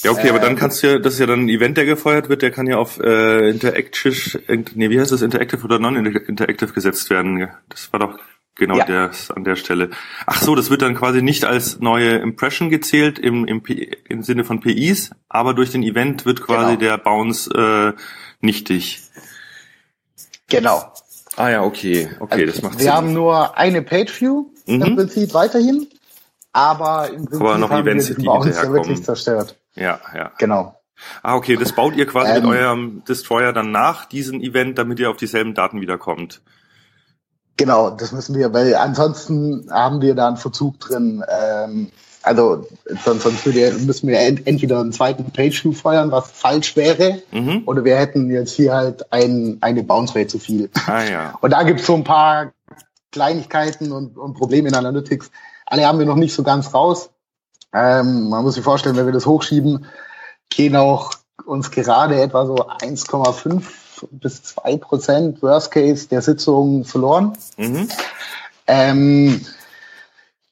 ja, okay, aber dann ähm, kannst du ja, das ist ja dann ein Event, der gefeuert wird, der kann ja auf äh, Interactive, nee, wie heißt das, Interactive oder Non-Interactive gesetzt werden. Das war doch genau ja. der an der Stelle. Ach so, das wird dann quasi nicht als neue Impression gezählt im, im, im Sinne von PIs, aber durch den Event wird quasi genau. der Bounce äh, nichtig. Genau. Ah ja, okay, okay, also, das macht wir Sinn. Wir haben nur eine Page-View mhm. im Prinzip weiterhin, aber im Prinzip aber noch haben Events, wir den Bounce ja wirklich zerstört. Ja, ja. Genau. Ah, okay, das baut ihr quasi ähm, mit eurem Destroyer dann nach diesem Event, damit ihr auf dieselben Daten wiederkommt. Genau, das müssen wir, weil ansonsten haben wir da einen Verzug drin. Ähm, also sonst, sonst müssen wir entweder einen zweiten Page-View feuern, was falsch wäre, mhm. oder wir hätten jetzt hier halt ein, eine Bounce-Rate zu viel. Ah, ja. Und da gibt's so ein paar Kleinigkeiten und, und Probleme in Analytics. Alle haben wir noch nicht so ganz raus. Ähm, man muss sich vorstellen, wenn wir das hochschieben, gehen auch uns gerade etwa so 1,5 bis 2 Prozent Worst Case der Sitzungen verloren. Mhm. Ähm,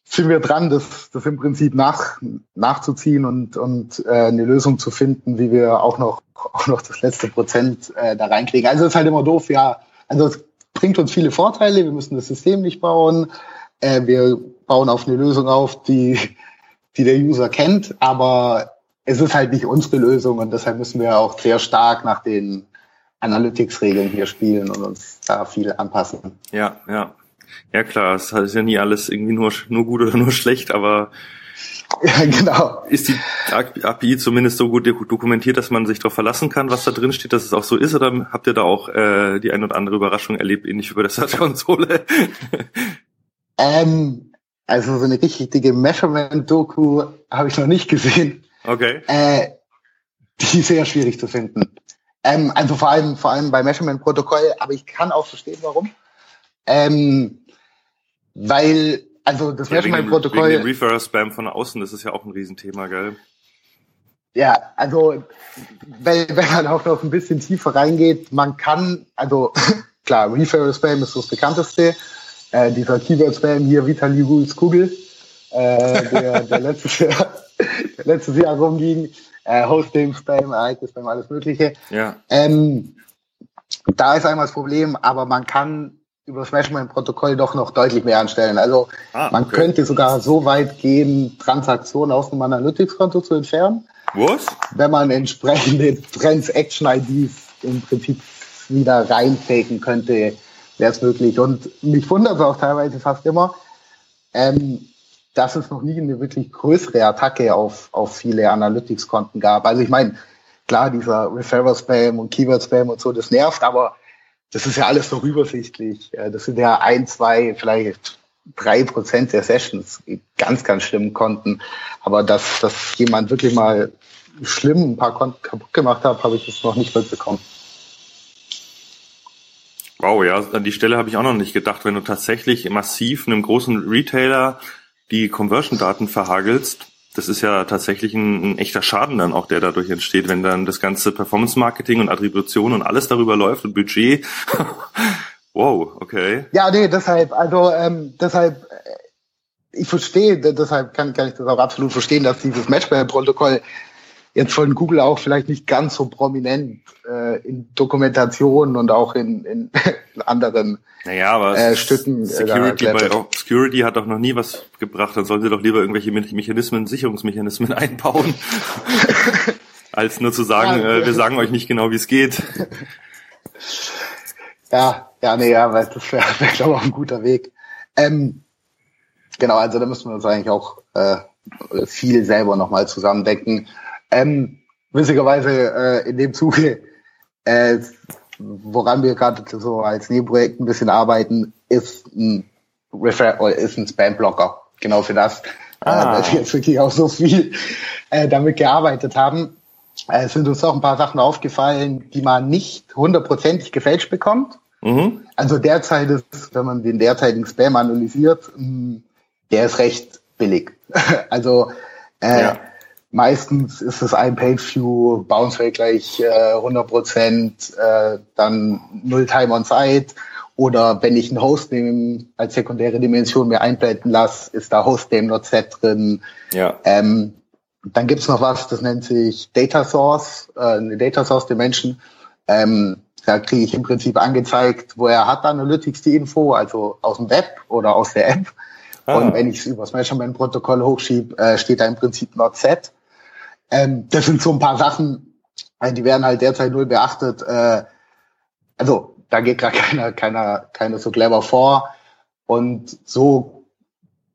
sind wir dran, das, das im Prinzip nach, nachzuziehen und, und äh, eine Lösung zu finden, wie wir auch noch, auch noch das letzte Prozent äh, da reinkriegen. Also es ist halt immer doof, ja. Also es bringt uns viele Vorteile, wir müssen das System nicht bauen, äh, wir bauen auf eine Lösung auf, die, die der User kennt, aber es ist halt nicht unsere Lösung und deshalb müssen wir auch sehr stark nach den Analytics-Regeln hier spielen und uns da viel anpassen. Ja, ja. Ja klar, es ist ja nie alles irgendwie nur, nur gut oder nur schlecht, aber ja, genau. Ist die API zumindest so gut dokumentiert, dass man sich darauf verlassen kann, was da drin steht, dass es auch so ist? Oder habt ihr da auch äh, die ein oder andere Überraschung erlebt, ähnlich wie bei der Search-Konsole? ähm, also so eine richtige Measurement-Doku habe ich noch nicht gesehen. Okay. Äh, die ist sehr schwierig zu finden. Ähm, also vor allem, vor allem bei Measurement-Protokoll, aber ich kann auch verstehen, warum. Ähm, weil, also das ja, Measurement-Protokoll. Wegen Referrer-Spam von außen, das ist ja auch ein Riesenthema, gell? Ja, also wenn, wenn man auch noch ein bisschen tiefer reingeht, man kann, also klar, Referrer-Spam ist das bekannteste. Äh, dieser Keyword-Spam hier, Vitali Kugel, äh, der, der, letztes Jahr, der letztes Jahr rumging, äh, Hosting-Spam, Ereignis-Spam, alles Mögliche. Ja. Ähm, da ist einmal das Problem, aber man kann über das Measurement-Protokoll doch noch deutlich mehr anstellen. Also ah, man okay. könnte sogar so weit gehen, Transaktionen aus dem Analytics-Konto zu entfernen. Was? Wenn man entsprechende Transaction-IDs im Prinzip wieder reinfaken könnte, wäre es möglich. Und mich wundert es auch teilweise fast immer, ähm, dass es noch nie eine wirklich größere Attacke auf, auf viele Analytics-Konten gab. Also ich meine, klar, dieser Referrer-Spam und Keyword-Spam und so, das nervt, aber das ist ja alles noch übersichtlich. Das sind ja ein, zwei, vielleicht drei Prozent der Sessions, ganz, ganz schlimmen Konten. Aber dass, dass jemand wirklich mal schlimm ein paar Konten kaputt gemacht hat, habe ich das noch nicht mitbekommen. Wow, ja, an die Stelle habe ich auch noch nicht gedacht, wenn du tatsächlich massiv einem großen Retailer die Conversion-Daten verhagelst, das ist ja tatsächlich ein, ein, echter Schaden dann auch, der dadurch entsteht, wenn dann das ganze Performance-Marketing und Attribution und alles darüber läuft und Budget. wow, okay. Ja, nee, deshalb, also ähm, deshalb, äh, ich verstehe, deshalb kann, kann ich das auch absolut verstehen, dass dieses Matchball-Protokoll jetzt von Google auch vielleicht nicht ganz so prominent äh, in Dokumentationen und auch in, in anderen naja, aber äh, Stücken. Äh, Security, bei Security hat doch noch nie was gebracht. Dann sollen sie doch lieber irgendwelche Mechanismen, Sicherungsmechanismen einbauen, als nur zu sagen, ja, äh, wir sagen euch nicht genau, wie es geht. Ja, ja, nee, ja, weil das wäre, wär, glaube ich, auch ein guter Weg. Ähm, genau, also da müssen wir uns eigentlich auch äh, viel selber nochmal zusammendenken. Ähm, witzigerweise äh, in dem Zuge, äh, woran wir gerade so als Nebenprojekt ein bisschen arbeiten, ist ein Refer ist ein Spam-Blocker. Genau für das. Äh, ah. Äh, weil wir jetzt wirklich auch so viel äh, damit gearbeitet haben. Äh, sind uns auch ein paar Sachen aufgefallen, die man nicht hundertprozentig gefälscht bekommt. Mhm. Also derzeit ist, wenn man den derzeitigen Spam analysiert, mh, hm, der ist recht billig. also äh, ja. Meistens ist es ein Page-View, Bounce Rate gleich äh, 100 Prozent, äh, dann Null Time on Site. Oder wenn ich einen Hostname als sekundäre Dimension mir einblenden lasse, ist da Hostname not set drin. Ja. Ähm, dann gibt's noch was, das nennt sich Data Source, äh, eine Data Source Dimension. Ähm, da kriege ich im Prinzip angezeigt, woher hat Analytics die Info, also aus dem Web oder aus der App. Ah. Und wenn ich es über das Measurement-Protokoll hochschiebe, äh, steht da im Prinzip not set. Ähm, das sind so ein paar Sachen, die werden halt derzeit null beachtet. Äh, also da geht gerade keiner, keiner, keiner so clever vor. Und so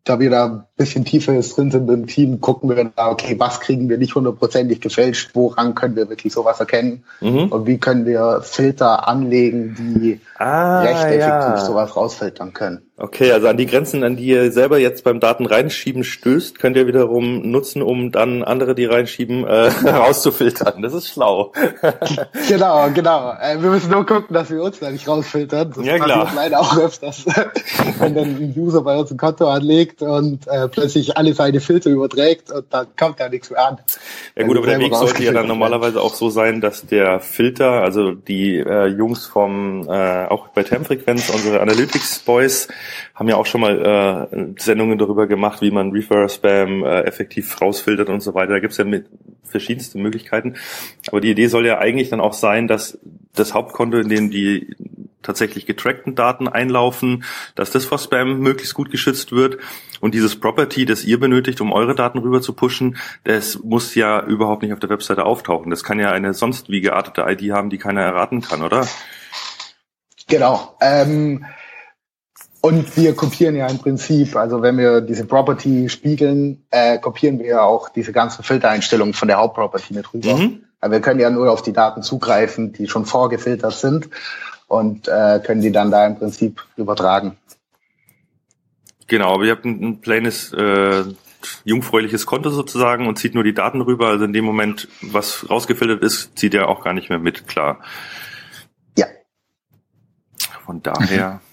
da ein bisschen tiefer drin sind im Team, gucken wir da, okay, was kriegen wir nicht hundertprozentig gefälscht, woran können wir wirklich sowas erkennen mhm. und wie können wir Filter anlegen, die ah, recht effektiv ja. sowas rausfiltern können. Okay, also an die Grenzen, an die ihr selber jetzt beim Daten reinschieben stößt, könnt ihr wiederum nutzen, um dann andere, die reinschieben, äh, rauszufiltern. Das ist schlau. genau, genau. Äh, wir müssen nur gucken, dass wir uns da nicht rausfiltern. Das ja, klar. leider auch öfters, wenn dann ein User bei uns ein Konto anlegt und äh, plötzlich alle seine Filter überträgt und dann kommt da nichts mehr an. Ja gut, aber der Weg sollte ja dann normalerweise auch so sein, dass der Filter, also die äh, Jungs vom, äh, auch bei Termfrequenz, unsere Analytics Boys, haben ja auch schon mal äh, Sendungen darüber gemacht, wie man Reverse Spam äh, effektiv rausfiltert und so weiter. Da gibt's ja mit verschiedenste Möglichkeiten. Aber die Idee soll ja eigentlich dann auch sein, dass das Hauptkonto, in dem die tatsächlich getrackten Daten einlaufen, dass das vor Spam möglichst gut geschützt wird. Und dieses Property, das ihr benötigt, um eure Daten rüber zu pushen, das muss ja überhaupt nicht auf der Webseite auftauchen. Das kann ja eine sonst wie geartete ID haben, die keiner erraten kann, oder? Genau. Ähm, und wir kopieren ja im Prinzip, also wenn wir diese Property spiegeln, äh, kopieren wir ja auch diese ganzen Filtereinstellungen von der Hauptproperty mit rüber. Mhm. Wir können ja nur auf die Daten zugreifen, die schon vorgefiltert sind und äh, können die dann da im Prinzip übertragen. Genau, aber ihr habt ein, ein plaines, äh, jungfräuliches Konto sozusagen und zieht nur die Daten rüber. Also in dem Moment, was rausgefiltert ist, zieht er auch gar nicht mehr mit, klar. Ja. Von daher.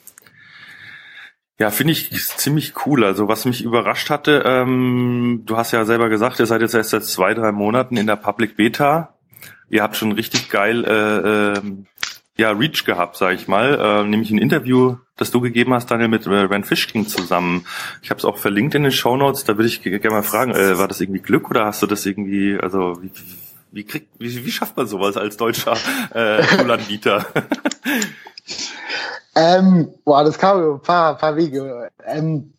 Ja, finde ich ziemlich cool. Also was mich überrascht hatte, ähm, du hast ja selber gesagt, ihr seid jetzt erst seit zwei, drei Monaten in der Public Beta. Ihr habt schon richtig geil äh, äh, ja, Reach gehabt, sage ich mal, äh, nämlich ein Interview, das du gegeben hast, Daniel, mit äh, Rand Fishking zusammen. Ich habe es auch verlinkt in den Show Notes. Da würde ich gerne mal fragen, äh, war das irgendwie Glück oder hast du das irgendwie, also wie, wie, kriegt, wie, wie schafft man sowas als deutscher äh, Toolanbieter? ähm, boah, das kam ein paar, paar Wege. Ähm,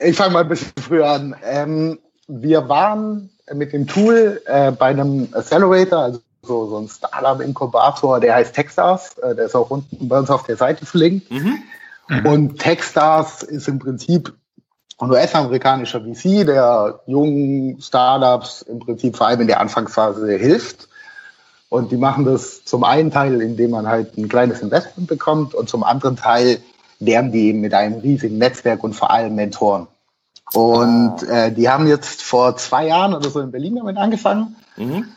ich fange mal ein bisschen früher an. Ähm, wir waren mit dem Tool äh, bei einem Accelerator, also so, so ein Startup-Inkubator, der heißt Techstars. Äh, der ist auch unten bei uns auf der Seite verlinkt. Mhm. Mhm. Und Techstars ist im Prinzip ein US-amerikanischer VC, der jungen Startups im Prinzip vor allem in der Anfangsphase hilft. Und die machen das zum einen Teil, indem man halt ein kleines Investment bekommt und zum anderen Teil werden die eben mit einem riesigen Netzwerk und vor allem Mentoren. Und ah. äh, die haben jetzt vor zwei Jahren oder so in Berlin damit angefangen. Mhm.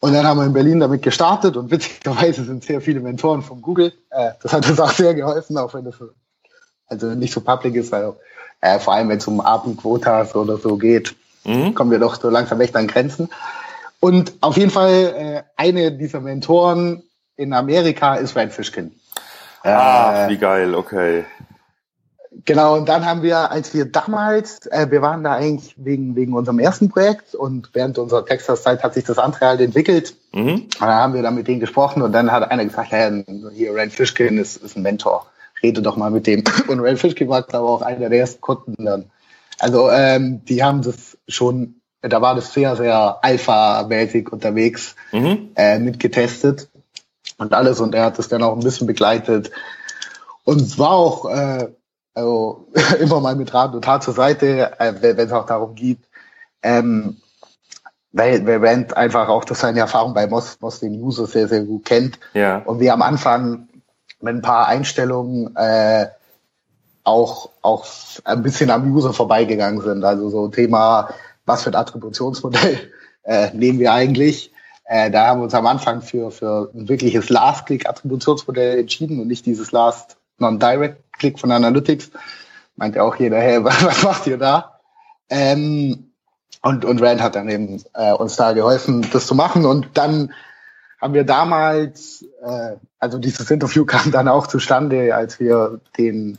Und dann haben wir in Berlin damit gestartet und witzigerweise sind sehr viele Mentoren von Google. Äh, das hat uns auch sehr geholfen, auch wenn das also nicht so public ist, weil äh, vor allem wenn es um API-Quotas oder so geht, mhm. kommen wir doch so langsam echt an Grenzen. Und auf jeden Fall äh, eine dieser Mentoren in Amerika ist Rand Fishkin. Ah, äh, wie geil, okay. Genau, und dann haben wir, als wir damals, äh, wir waren da eigentlich wegen, wegen unserem ersten Projekt und während unserer Texas-Zeit hat sich das andere halt entwickelt. Mhm. Und dann haben wir da mit denen gesprochen und dann hat einer gesagt, ja, hier Rand Fishkin ist, ist ein Mentor. Rede doch mal mit dem. Und Rand Fishkin war, glaube ich, auch einer der ersten Kunden dann. Also ähm, die haben das schon, da war das sehr, sehr alpha-mäßig unterwegs, mhm. äh, mitgetestet und alles. Und er hat das dann auch ein bisschen begleitet. Und es war auch äh, also immer mal mit Rat und Tat zur Seite, äh, wenn es auch darum geht, ähm, weil, weil Rand einfach auch durch seine Erfahrung bei Moss, Moss den User sehr, sehr gut kennt. Ja. Und wir am Anfang mit ein paar Einstellungen äh, auch, auch ein bisschen am User vorbeigegangen sind. Also so Thema, was für ein Attributionsmodell äh, nehmen wir eigentlich? Äh, da haben wir uns am Anfang für, für ein wirkliches Last-Click-Attributionsmodell entschieden und nicht dieses Last Non-Direct-Click von Analytics. Meinte auch jeder, hey, was macht ihr da? Ähm, und, und Rand hat dann eben äh, uns da geholfen, das zu machen. Und dann haben wir damals, äh, also dieses Interview kam dann auch zustande, als wir den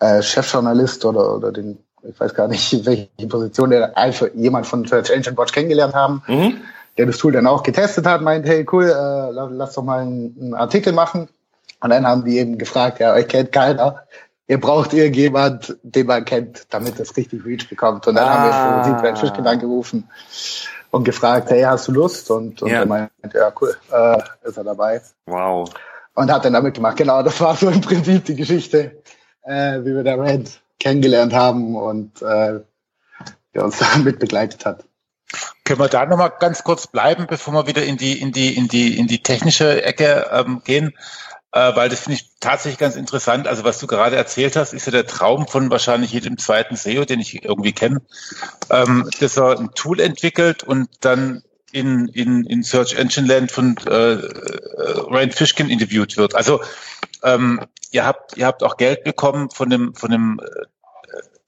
äh, Chefjournalist oder, oder den, ich weiß gar nicht, welche Position der einfach jemand von Search Engine Watch kennengelernt haben, mhm. der das Tool dann auch getestet hat, meint, hey cool, äh, lass doch mal einen, einen Artikel machen. Und dann haben die eben gefragt, ja, euch kennt keiner. Ihr braucht irgendjemand, den man kennt, damit es richtig Reach bekommt. Und dann ah. haben wir für Siegfried Fischkin angerufen und gefragt, hey, hast du Lust? Und, und ja. er meinte, ja, cool, äh, ist er dabei. Wow. Und hat dann damit gemacht. Genau, das war so im Prinzip die Geschichte, äh, wie wir da Red kennengelernt haben und äh, der uns da mit begleitet hat. Können wir da nochmal ganz kurz bleiben, bevor wir wieder in die, in die, in die, in die technische Ecke ähm, gehen? Äh, weil das finde ich tatsächlich ganz interessant. Also was du gerade erzählt hast, ist ja der Traum von wahrscheinlich jedem zweiten SEO, den ich irgendwie kenne, ähm, dass er ein Tool entwickelt und dann in, in, in Search Engine Land von äh, Rand Fishkin interviewt wird. Also ähm, ihr habt ihr habt auch Geld bekommen von dem von dem äh,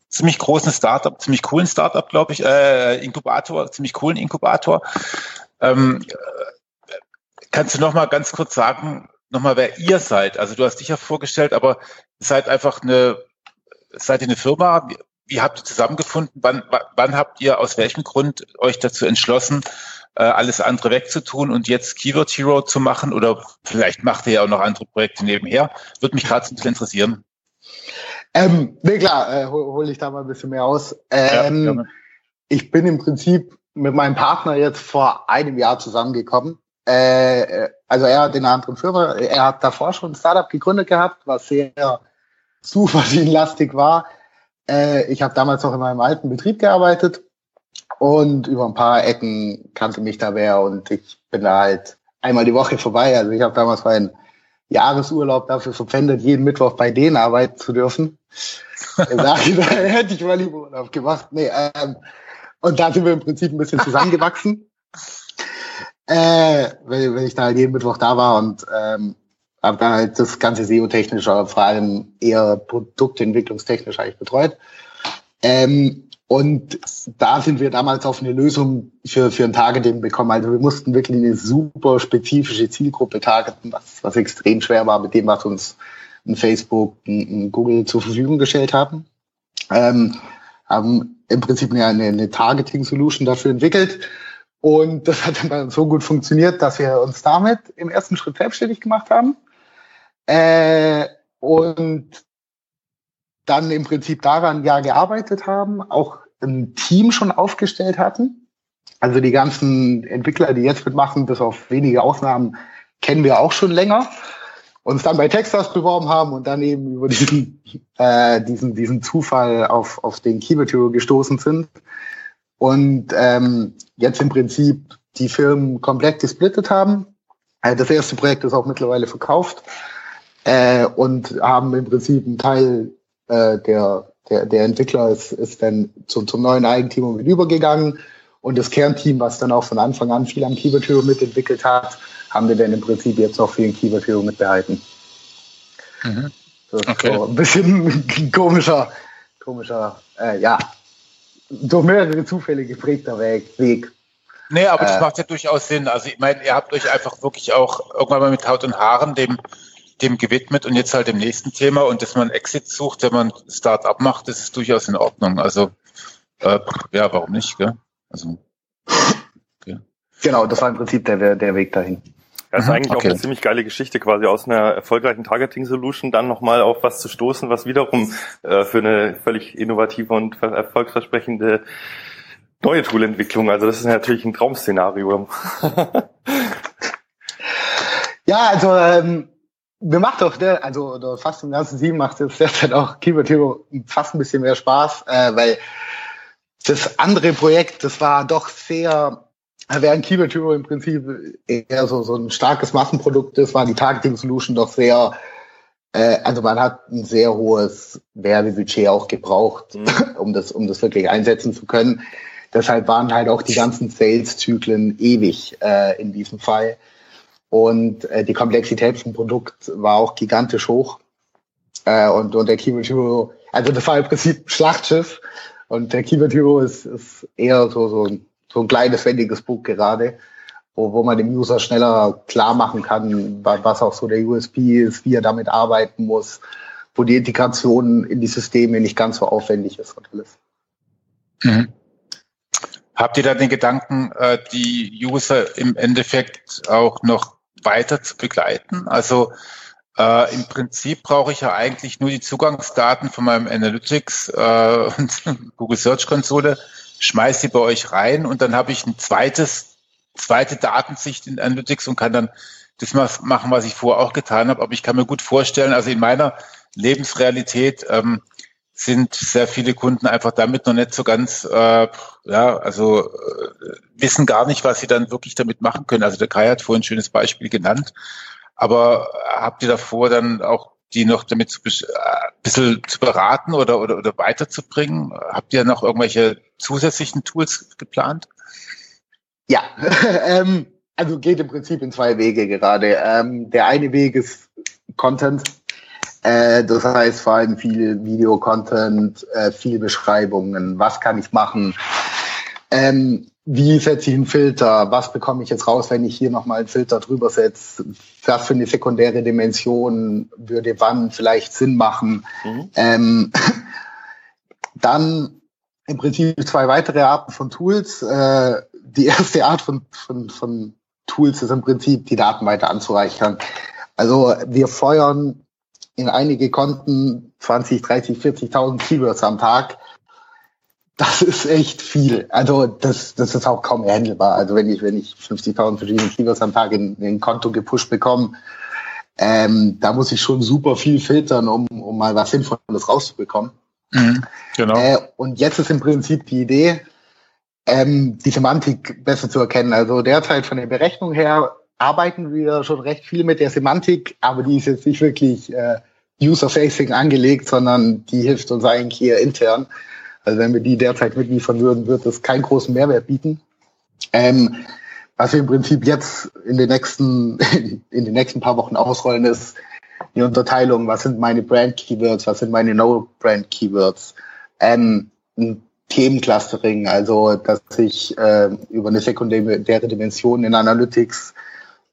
ziemlich großen Startup, ziemlich coolen Startup, glaube ich, äh, Inkubator, ziemlich coolen Inkubator. Ähm, kannst du noch mal ganz kurz sagen, noch mal, wer ihr seid? Also du hast dich ja vorgestellt, aber seid einfach eine, seid ihr eine Firma? Wie habt ihr zusammengefunden? Wann, wann habt ihr aus welchem Grund euch dazu entschlossen, äh, alles andere wegzutun und jetzt Keyword Hero zu machen? Oder vielleicht macht ihr ja auch noch andere Projekte nebenher. Würde mich gerade ein bisschen interessieren. Ähm, nee, klar, äh, hole hol ich da mal ein bisschen mehr aus. Ähm, ja, ich bin im Prinzip mit meinem Partner jetzt vor einem Jahr zusammengekommen. Äh, also er hat einer anderen Firma, er hat davor schon ein Startup gegründet gehabt, was sehr suchmaschinenlastig war. Äh, ich habe damals noch in meinem alten Betrieb gearbeitet und über ein paar Ecken kannte mich da wer und ich bin da halt einmal die Woche vorbei. Also ich habe damals meinen Jahresurlaub dafür verpfändet, jeden Mittwoch bei denen arbeiten zu dürfen. da hätte ich mal lieber Urlaub gemacht. Nee, ähm, und da sind wir im Prinzip ein bisschen zusammengewachsen. Äh, weil, weil ich da halt jeden Mittwoch da war und ähm, habe da halt das ganze SEO-technisch, aber vor allem eher produktentwicklungstechnisch eigentlich betreut. Ähm, und da sind wir damals auf eine Lösung für, für ein Targeting bekommen. Also wir mussten wirklich eine super spezifische Zielgruppe targeten, was, was extrem schwer war mit dem, was uns ein Facebook, ein, ein Google zur Verfügung gestellt haben. Ähm, haben im Prinzip eine, eine Targeting-Solution dafür entwickelt. Und das hat dann so gut funktioniert, dass wir uns damit im ersten Schritt selbstständig gemacht haben. Äh, und dann im Prinzip daran ja gearbeitet haben, auch ein Team schon aufgestellt hatten. Also die ganzen Entwickler, die jetzt mitmachen, bis auf wenige Ausnahmen, kennen wir auch schon länger. Uns dann bei Texas beworben haben und dann eben über diesen, äh, diesen, diesen Zufall auf, auf den Hero gestoßen sind. Und ähm, jetzt im Prinzip die Firmen komplett gesplittet haben. Äh, das erste Projekt ist auch mittlerweile verkauft äh, und haben im Prinzip einen Teil äh, der, der, der Entwickler ist, ist dann zum, zum neuen Eigentümer mit übergegangen. Und das Kernteam, was dann auch von Anfang an viel am Keyword Hero mitentwickelt hat, haben wir dann im Prinzip jetzt noch für den Keyword Hero mitbehalten. Mhm. Das ist okay. so ein bisschen komischer, komischer, äh, ja, durch mehrere Zufälle geprägter Weg. Nee, aber das äh, macht ja durchaus Sinn. Also ich meine, ihr habt euch einfach wirklich auch irgendwann mal mit Haut und Haaren dem dem gewidmet und jetzt halt dem nächsten Thema und dass man Exit sucht, wenn man Start-up macht, das ist durchaus in Ordnung. Also äh, ja, warum nicht? Gell? Also okay. genau, das war im Prinzip der der Weg dahin. Das ist mhm, eigentlich okay. auch eine ziemlich geile Geschichte, quasi aus einer erfolgreichen Targeting-Solution dann nochmal auf was zu stoßen, was wiederum äh, für eine völlig innovative und erfolgsversprechende neue Toolentwicklung, also das ist natürlich ein Traum-Szenario. ja, also ähm, mir macht doch der, also oder fast im ganzen Team macht es derzeit auch Keyword Hero fast ein bisschen mehr Spaß, äh, weil das andere Projekt, das war doch sehr, während Hero im Prinzip eher so, so ein starkes Massenprodukt ist, war die Targeting Solution doch sehr, äh, also man hat ein sehr hohes Werbebudget auch gebraucht, mhm. um das, um das wirklich einsetzen zu können. Deshalb waren halt auch die ganzen Sales-Zyklen ewig äh, in diesem Fall. Und äh, die Komplexität vom Produkt war auch gigantisch hoch. Äh, und, und der Keyword Hero, also das war im Prinzip ein Schlachtschiff. Und der Keyword Hero ist, ist eher so, so, ein, so ein kleines, wendiges Buch gerade, wo, wo man dem User schneller klar machen kann, was auch so der USP ist, wie er damit arbeiten muss, wo die Integration in die Systeme nicht ganz so aufwendig ist und alles. Mhm. Habt ihr da den Gedanken, äh, die User im Endeffekt auch noch weiter zu begleiten. Also äh, im Prinzip brauche ich ja eigentlich nur die Zugangsdaten von meinem Analytics äh, und Google Search Konsole, schmeiß die bei euch rein und dann habe ich ein zweites, zweite Datensicht in Analytics und kann dann das machen, was ich vorher auch getan habe. Aber ich kann mir gut vorstellen, also in meiner Lebensrealität ähm, sind sehr viele Kunden einfach damit noch nicht so ganz, äh, ja, also äh, wissen gar nicht, was sie dann wirklich damit machen können. Also der Kai hat vorhin ein schönes Beispiel genannt. Aber habt ihr davor dann auch die noch damit zu, äh, ein bisschen zu beraten oder, oder, oder weiterzubringen? Habt ihr noch irgendwelche zusätzlichen Tools geplant? Ja, ähm, also geht im Prinzip in zwei Wege gerade. Ähm, der eine Weg ist Content Äh, das heißt vor allem viel Videocontent, äh, viel Beschreibungen, was kann ich machen, ähm, wie setze ich einen Filter, was bekomme ich jetzt raus, wenn ich hier nochmal einen Filter drüber setze, was für eine sekundäre Dimension würde wann vielleicht Sinn machen. Mhm. Ähm, dann im Prinzip zwei weitere Arten von Tools. Äh, die erste Art von, von, von Tools ist im Prinzip, die Daten weiter anzureichern. Also wir feuern in einige Konten 20, 30, 40.000 Keywords am Tag. Das ist echt viel. Also das, das ist auch kaum handelbar. Also wenn ich, wenn ich 50.000 verschiedene Keywords am Tag in, in ein Konto gepusht bekomme, ähm, da muss ich schon super viel filtern, um, um mal was Sinnvolles rauszubekommen. Mhm, genau. Äh, und jetzt ist im Prinzip die Idee, ähm, die Semantik besser zu erkennen. Also derzeit von der Berechnung her arbeiten wir schon recht viel mit der Semantik, aber die ist jetzt nicht wirklich äh, user-facing angelegt, sondern die hilft uns eigentlich hier intern. Also wenn wir die derzeit mitliefern würden, wird das keinen großen Mehrwert bieten. Ähm, was wir im Prinzip jetzt in den nächsten, in den nächsten paar Wochen ausrollen, ist die Unterteilung, was sind meine Brand-Keywords, was sind meine No-Brand-Keywords. Ähm, ein Themenclustering, also dass ich äh, über eine sekundäre Dimension in Analytics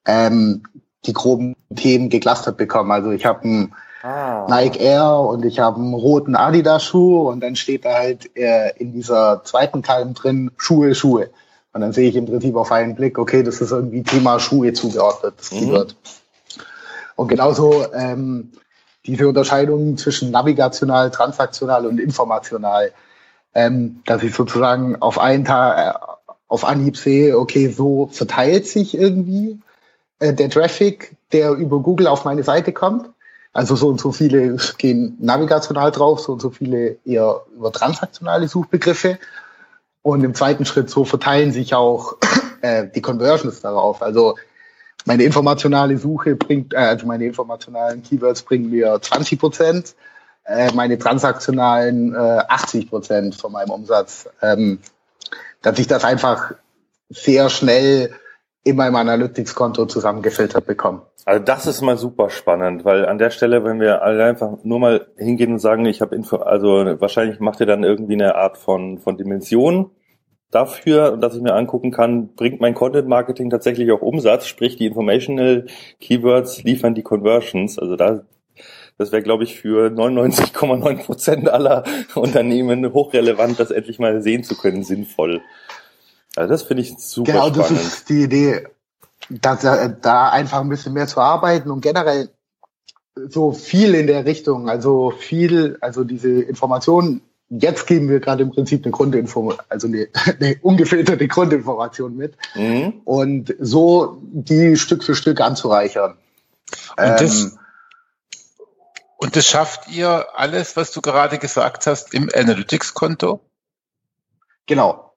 ähm, die groben Themen geclustert bekomme. Also ich habe ein ah. Nike Air und ich habe einen roten Adidas Schuh und dann steht da halt äh, in dieser zweiten Kalm drin Schuhe, Schuhe. Und dann sehe ich im Prinzip auf einen Blick, okay, das ist irgendwie Thema Schuhe zugeordnet, das mhm. Keyword. Und genauso ähm, diese Unterscheidung zwischen navigational, transaktional und informational, ähm, dass ich sozusagen auf einen Tag, äh, auf Anhieb sehe, okay, so verteilt sich irgendwie äh, der Traffic, der über Google auf meine Seite kommt. Also so und so viele gehen navigational drauf, so und so viele eher über transaktionale Suchbegriffe. Und im zweiten Schritt so verteilen sich auch äh, die Conversions darauf. Also meine informationale Suche bringt, äh, also meine informationalen Keywords bringen mir 20 Prozent, äh, meine transaktionalen äh, 80 Prozent von meinem Umsatz. Ähm, dass ich das einfach sehr schnell in meinem Analytics-Konto zusammengefiltert bekomme. Also das ist mal super spannend, weil an der Stelle, wenn wir alle einfach nur mal hingehen und sagen, ich habe Info, also wahrscheinlich macht ihr dann irgendwie eine Art von, von Dimension dafür, dass ich mir angucken kann, bringt mein Content Marketing tatsächlich auch Umsatz, sprich die Informational Keywords liefern die Conversions. Also da, das wäre, glaube ich, für 99,9 Prozent aller Unternehmen hochrelevant, das endlich mal sehen zu können, sinnvoll. Also das finde ich super genau, spannend. Genau, das ist die Idee, dass, äh, da einfach ein bisschen mehr zu arbeiten und generell so viel in der Richtung, also viel, also diese Informationen, jetzt geben wir gerade im Prinzip eine Grundinformation, also eine, eine ungefilterte Grundinformation mit mhm. und so die Stück für Stück anzureichern. Und ähm, das, und das schafft ihr alles, was du gerade gesagt hast, im Analytics-Konto? Genau.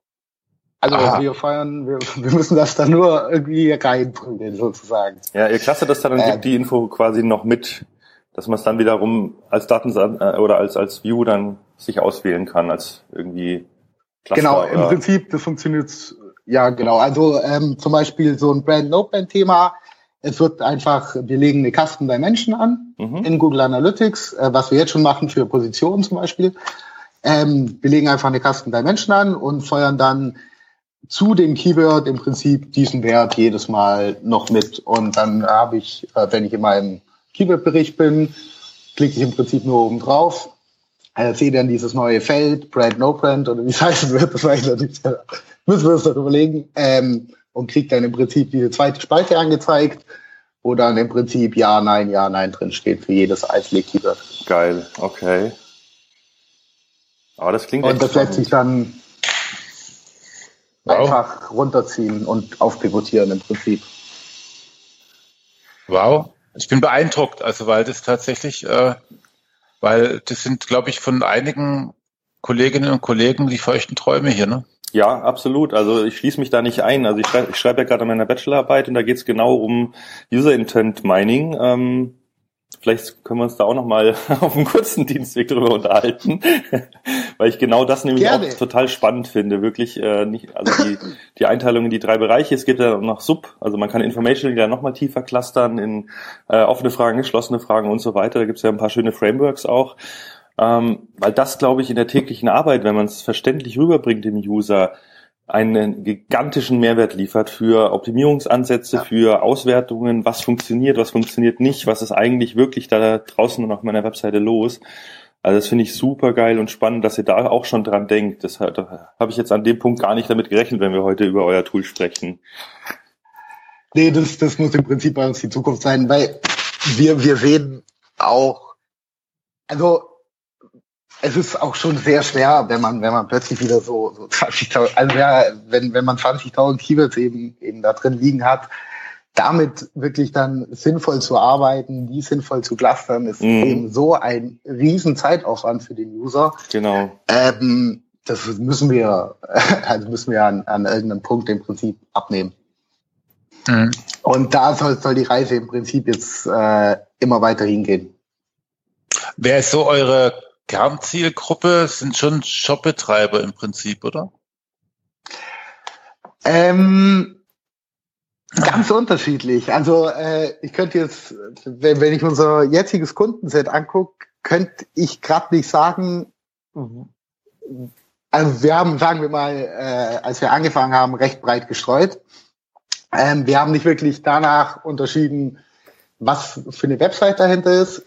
Also Aha. wir feiern, wir, wir müssen das dann nur irgendwie reinprügeln sozusagen. Ja, ihr klasse das dann und ähm, gibt die Info quasi noch mit, dass man es dann wiederum als Daten äh, oder als als View dann sich auswählen kann als irgendwie Cluster Genau, im oder? Prinzip, das funktioniert ja genau. Also ähm, zum Beispiel so ein Brand No Brand Thema. Es wird einfach, wir legen eine Custom Dimension an mhm. in Google Analytics, äh, was wir jetzt schon machen für Positionen zum Beispiel. Ähm, wir legen einfach eine Custom Dimension an und feuern dann zu dem Keyword im Prinzip diesen Wert jedes Mal noch mit. Und dann habe ich, äh, wenn ich in meinem Keyword-Bericht bin, klicke ich im Prinzip nur oben drauf, äh, sehe dann dieses neue Feld, Brand, No Brand oder wie es heißen wird, das weiß ich natürlich, müssen wir uns noch überlegen, ähm, und kriege dann im Prinzip diese zweite Spalte angezeigt, wo dann im Prinzip Ja, Nein, Ja, Nein drin steht für jedes einzelne Keyword. Geil, okay. Aber das klingt Und das lässt sich dann Wow. Einfach runterziehen und aufpivotieren im Prinzip. Wow, ich bin beeindruckt, also weil das tatsächlich, äh, weil das sind, glaube ich, von einigen Kolleginnen und Kollegen die feuchten Träume hier, ne? Ja, absolut. Also ich schließe mich da nicht ein. Also ich schreibe, ich schreibe ja gerade an meiner Bachelorarbeit und da geht es genau um User Intent Mining. Ähm, Vielleicht können wir uns da auch nochmal auf einem kurzen Dienstweg drüber unterhalten, weil ich genau das nämlich Gerne. auch total spannend finde. Wirklich äh, nicht, also die, die Einteilung in die drei Bereiche. Es gibt ja noch Sub, also man kann Information ja nochmal tiefer clustern in äh, offene Fragen, geschlossene Fragen und so weiter. Da gibt es ja ein paar schöne Frameworks auch. Ähm, weil das, glaube ich, in der täglichen Arbeit, wenn man es verständlich rüberbringt dem User, einen gigantischen Mehrwert liefert für Optimierungsansätze, ja. für Auswertungen, was funktioniert, was funktioniert nicht, was ist eigentlich wirklich da draußen und auf meiner Webseite los. Also das finde ich super geil und spannend, dass ihr da auch schon dran denkt. Das, da habe ich jetzt an dem Punkt gar nicht damit gerechnet, wenn wir heute über euer Tool sprechen. Nee, das, das muss im Prinzip bei uns die Zukunft sein, weil wir, wir sehen auch, also es ist auch schon sehr schwer, wenn man, wenn man plötzlich wieder so, so 20.000, also ja, wenn, wenn man 20.000 Keywords eben, eben da drin liegen hat, damit wirklich dann sinnvoll zu arbeiten, die sinnvoll zu clustern, ist mhm. eben so ein riesen Zeitaufwand für den User. Genau. Ähm, das müssen wir, also müssen wir an, an irgendeinem Punkt im Prinzip abnehmen. Mhm. Und da soll, soll die Reise im Prinzip jetzt äh, immer weiter hingehen. Wer ist so eure Kernzielgruppe sind schon Shopbetreiber im Prinzip, oder? Ähm, ganz unterschiedlich. Also äh, ich könnte jetzt, wenn, wenn ich unser jetziges Kundenset angucke, könnte ich gerade nicht sagen, also wir haben, sagen wir mal, äh, als wir angefangen haben, recht breit gestreut. Ähm, wir haben nicht wirklich danach unterschieden, was für eine Website dahinter ist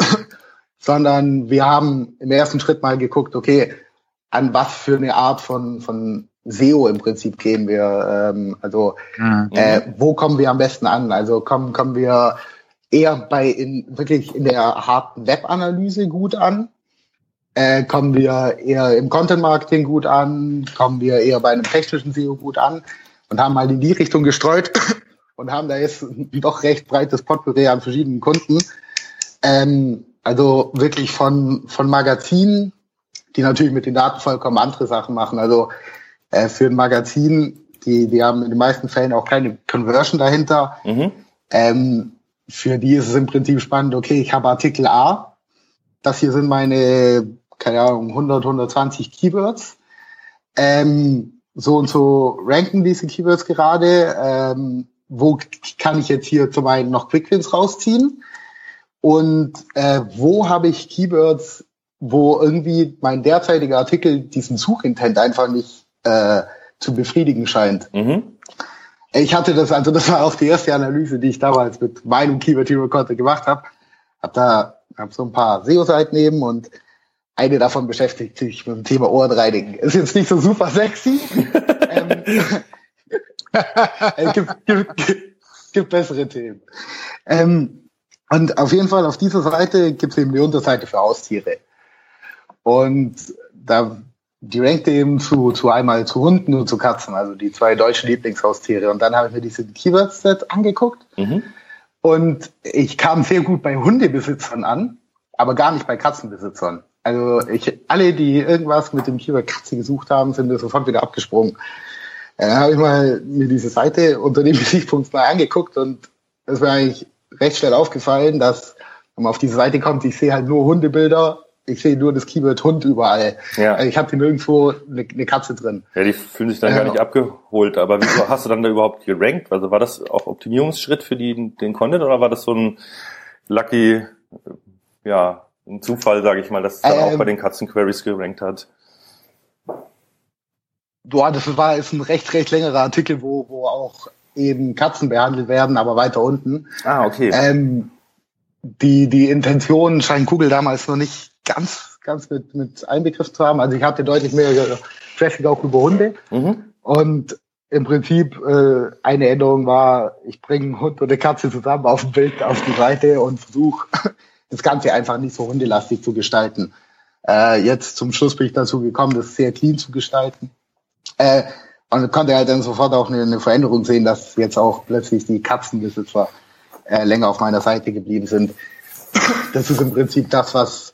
sondern wir haben im ersten Schritt mal geguckt, okay, an was für eine Art von, von SEO im Prinzip gehen wir. Ähm, also mhm. äh, wo kommen wir am besten an? Also kommen, kommen wir eher bei in, wirklich in der harten Webanalyse gut an? Äh, kommen wir eher im Content Marketing gut an? Kommen wir eher bei einem technischen SEO gut an? Und haben mal in die Richtung gestreut und haben da jetzt doch recht breites Potpourri an verschiedenen Kunden. Ähm, also wirklich von, von Magazinen, die natürlich mit den Daten vollkommen andere Sachen machen. Also äh, für ein Magazin, die, die haben in den meisten Fällen auch keine Conversion dahinter. Mhm. Ähm, für die ist es im Prinzip spannend, okay, ich habe Artikel A, das hier sind meine, keine Ahnung, 100, 120 Keywords. Ähm, so und so ranken diese Keywords gerade. Ähm, wo kann ich jetzt hier zum einen noch Quickwins rausziehen? Und äh, wo habe ich Keywords, wo irgendwie mein derzeitiger Artikel diesen Suchintent einfach nicht äh, zu befriedigen scheint. Mhm. Ich hatte das, also das war auch die erste Analyse, die ich damals mit meinem Keyword Hero Content gemacht habe. Hab da hab so ein paar SEO-Seiten neben und eine davon beschäftigt sich mit dem Thema Ohrenreinigen. Ist jetzt nicht so super sexy. ähm, es gibt, gibt, gibt, gibt bessere Themen. Ähm, und auf jeden Fall auf dieser Seite gibt es eben die Unterseite für Haustiere. Und da die rankte eben zu, zu einmal zu Hunden und zu Katzen, also die zwei deutschen Lieblingshaustiere. Und dann habe ich mir diese Keyword-Set angeguckt. Mhm. Und ich kam sehr gut bei Hundebesitzern an, aber gar nicht bei Katzenbesitzern. Also ich, alle, die irgendwas mit dem Keyword Katze gesucht haben, sind mir sofort wieder abgesprungen. Dann habe ich mal mir diese Seite unter dem Gesichtspunkt mal angeguckt und es war eigentlich recht schnell aufgefallen, dass wenn man auf diese Seite kommt, ich sehe halt nur Hundebilder, ich sehe nur das Keyword Hund überall. Ja. Also ich habe hier nirgendwo eine, eine, Katze drin. Ja, die fühlen sich dann ja. gar nicht abgeholt. Aber wieso hast du dann da überhaupt gerankt? Also war das auch Optimierungsschritt für die, den Content oder war das so ein lucky, ja, ein Zufall, sage ich mal, dass es dann ähm, auch bei den Katzenqueries gerankt hat? Boah, das war ist ein recht, recht längerer Artikel, wo, wo auch eben Katzen behandelt werden, aber weiter unten. Ah, okay. Ähm, die, die Intention scheint Google damals noch nicht ganz, ganz mit, mit einbegriffen zu haben. Also ich hatte deutlich mehr Traffic auch über Hunde. Mhm. Und im Prinzip äh, eine Änderung war, ich bringe einen Hund und eine Katze zusammen auf dem Bild auf die Seite und versuche das Ganze einfach nicht so hundelastig zu gestalten. Äh, jetzt zum Schluss bin ich dazu gekommen, das sehr clean zu gestalten. Äh, und konnte halt dann sofort auch eine, eine Veränderung sehen, dass jetzt auch plötzlich die Katzenbesitzer äh, länger auf meiner Seite geblieben sind. Das ist im Prinzip das, was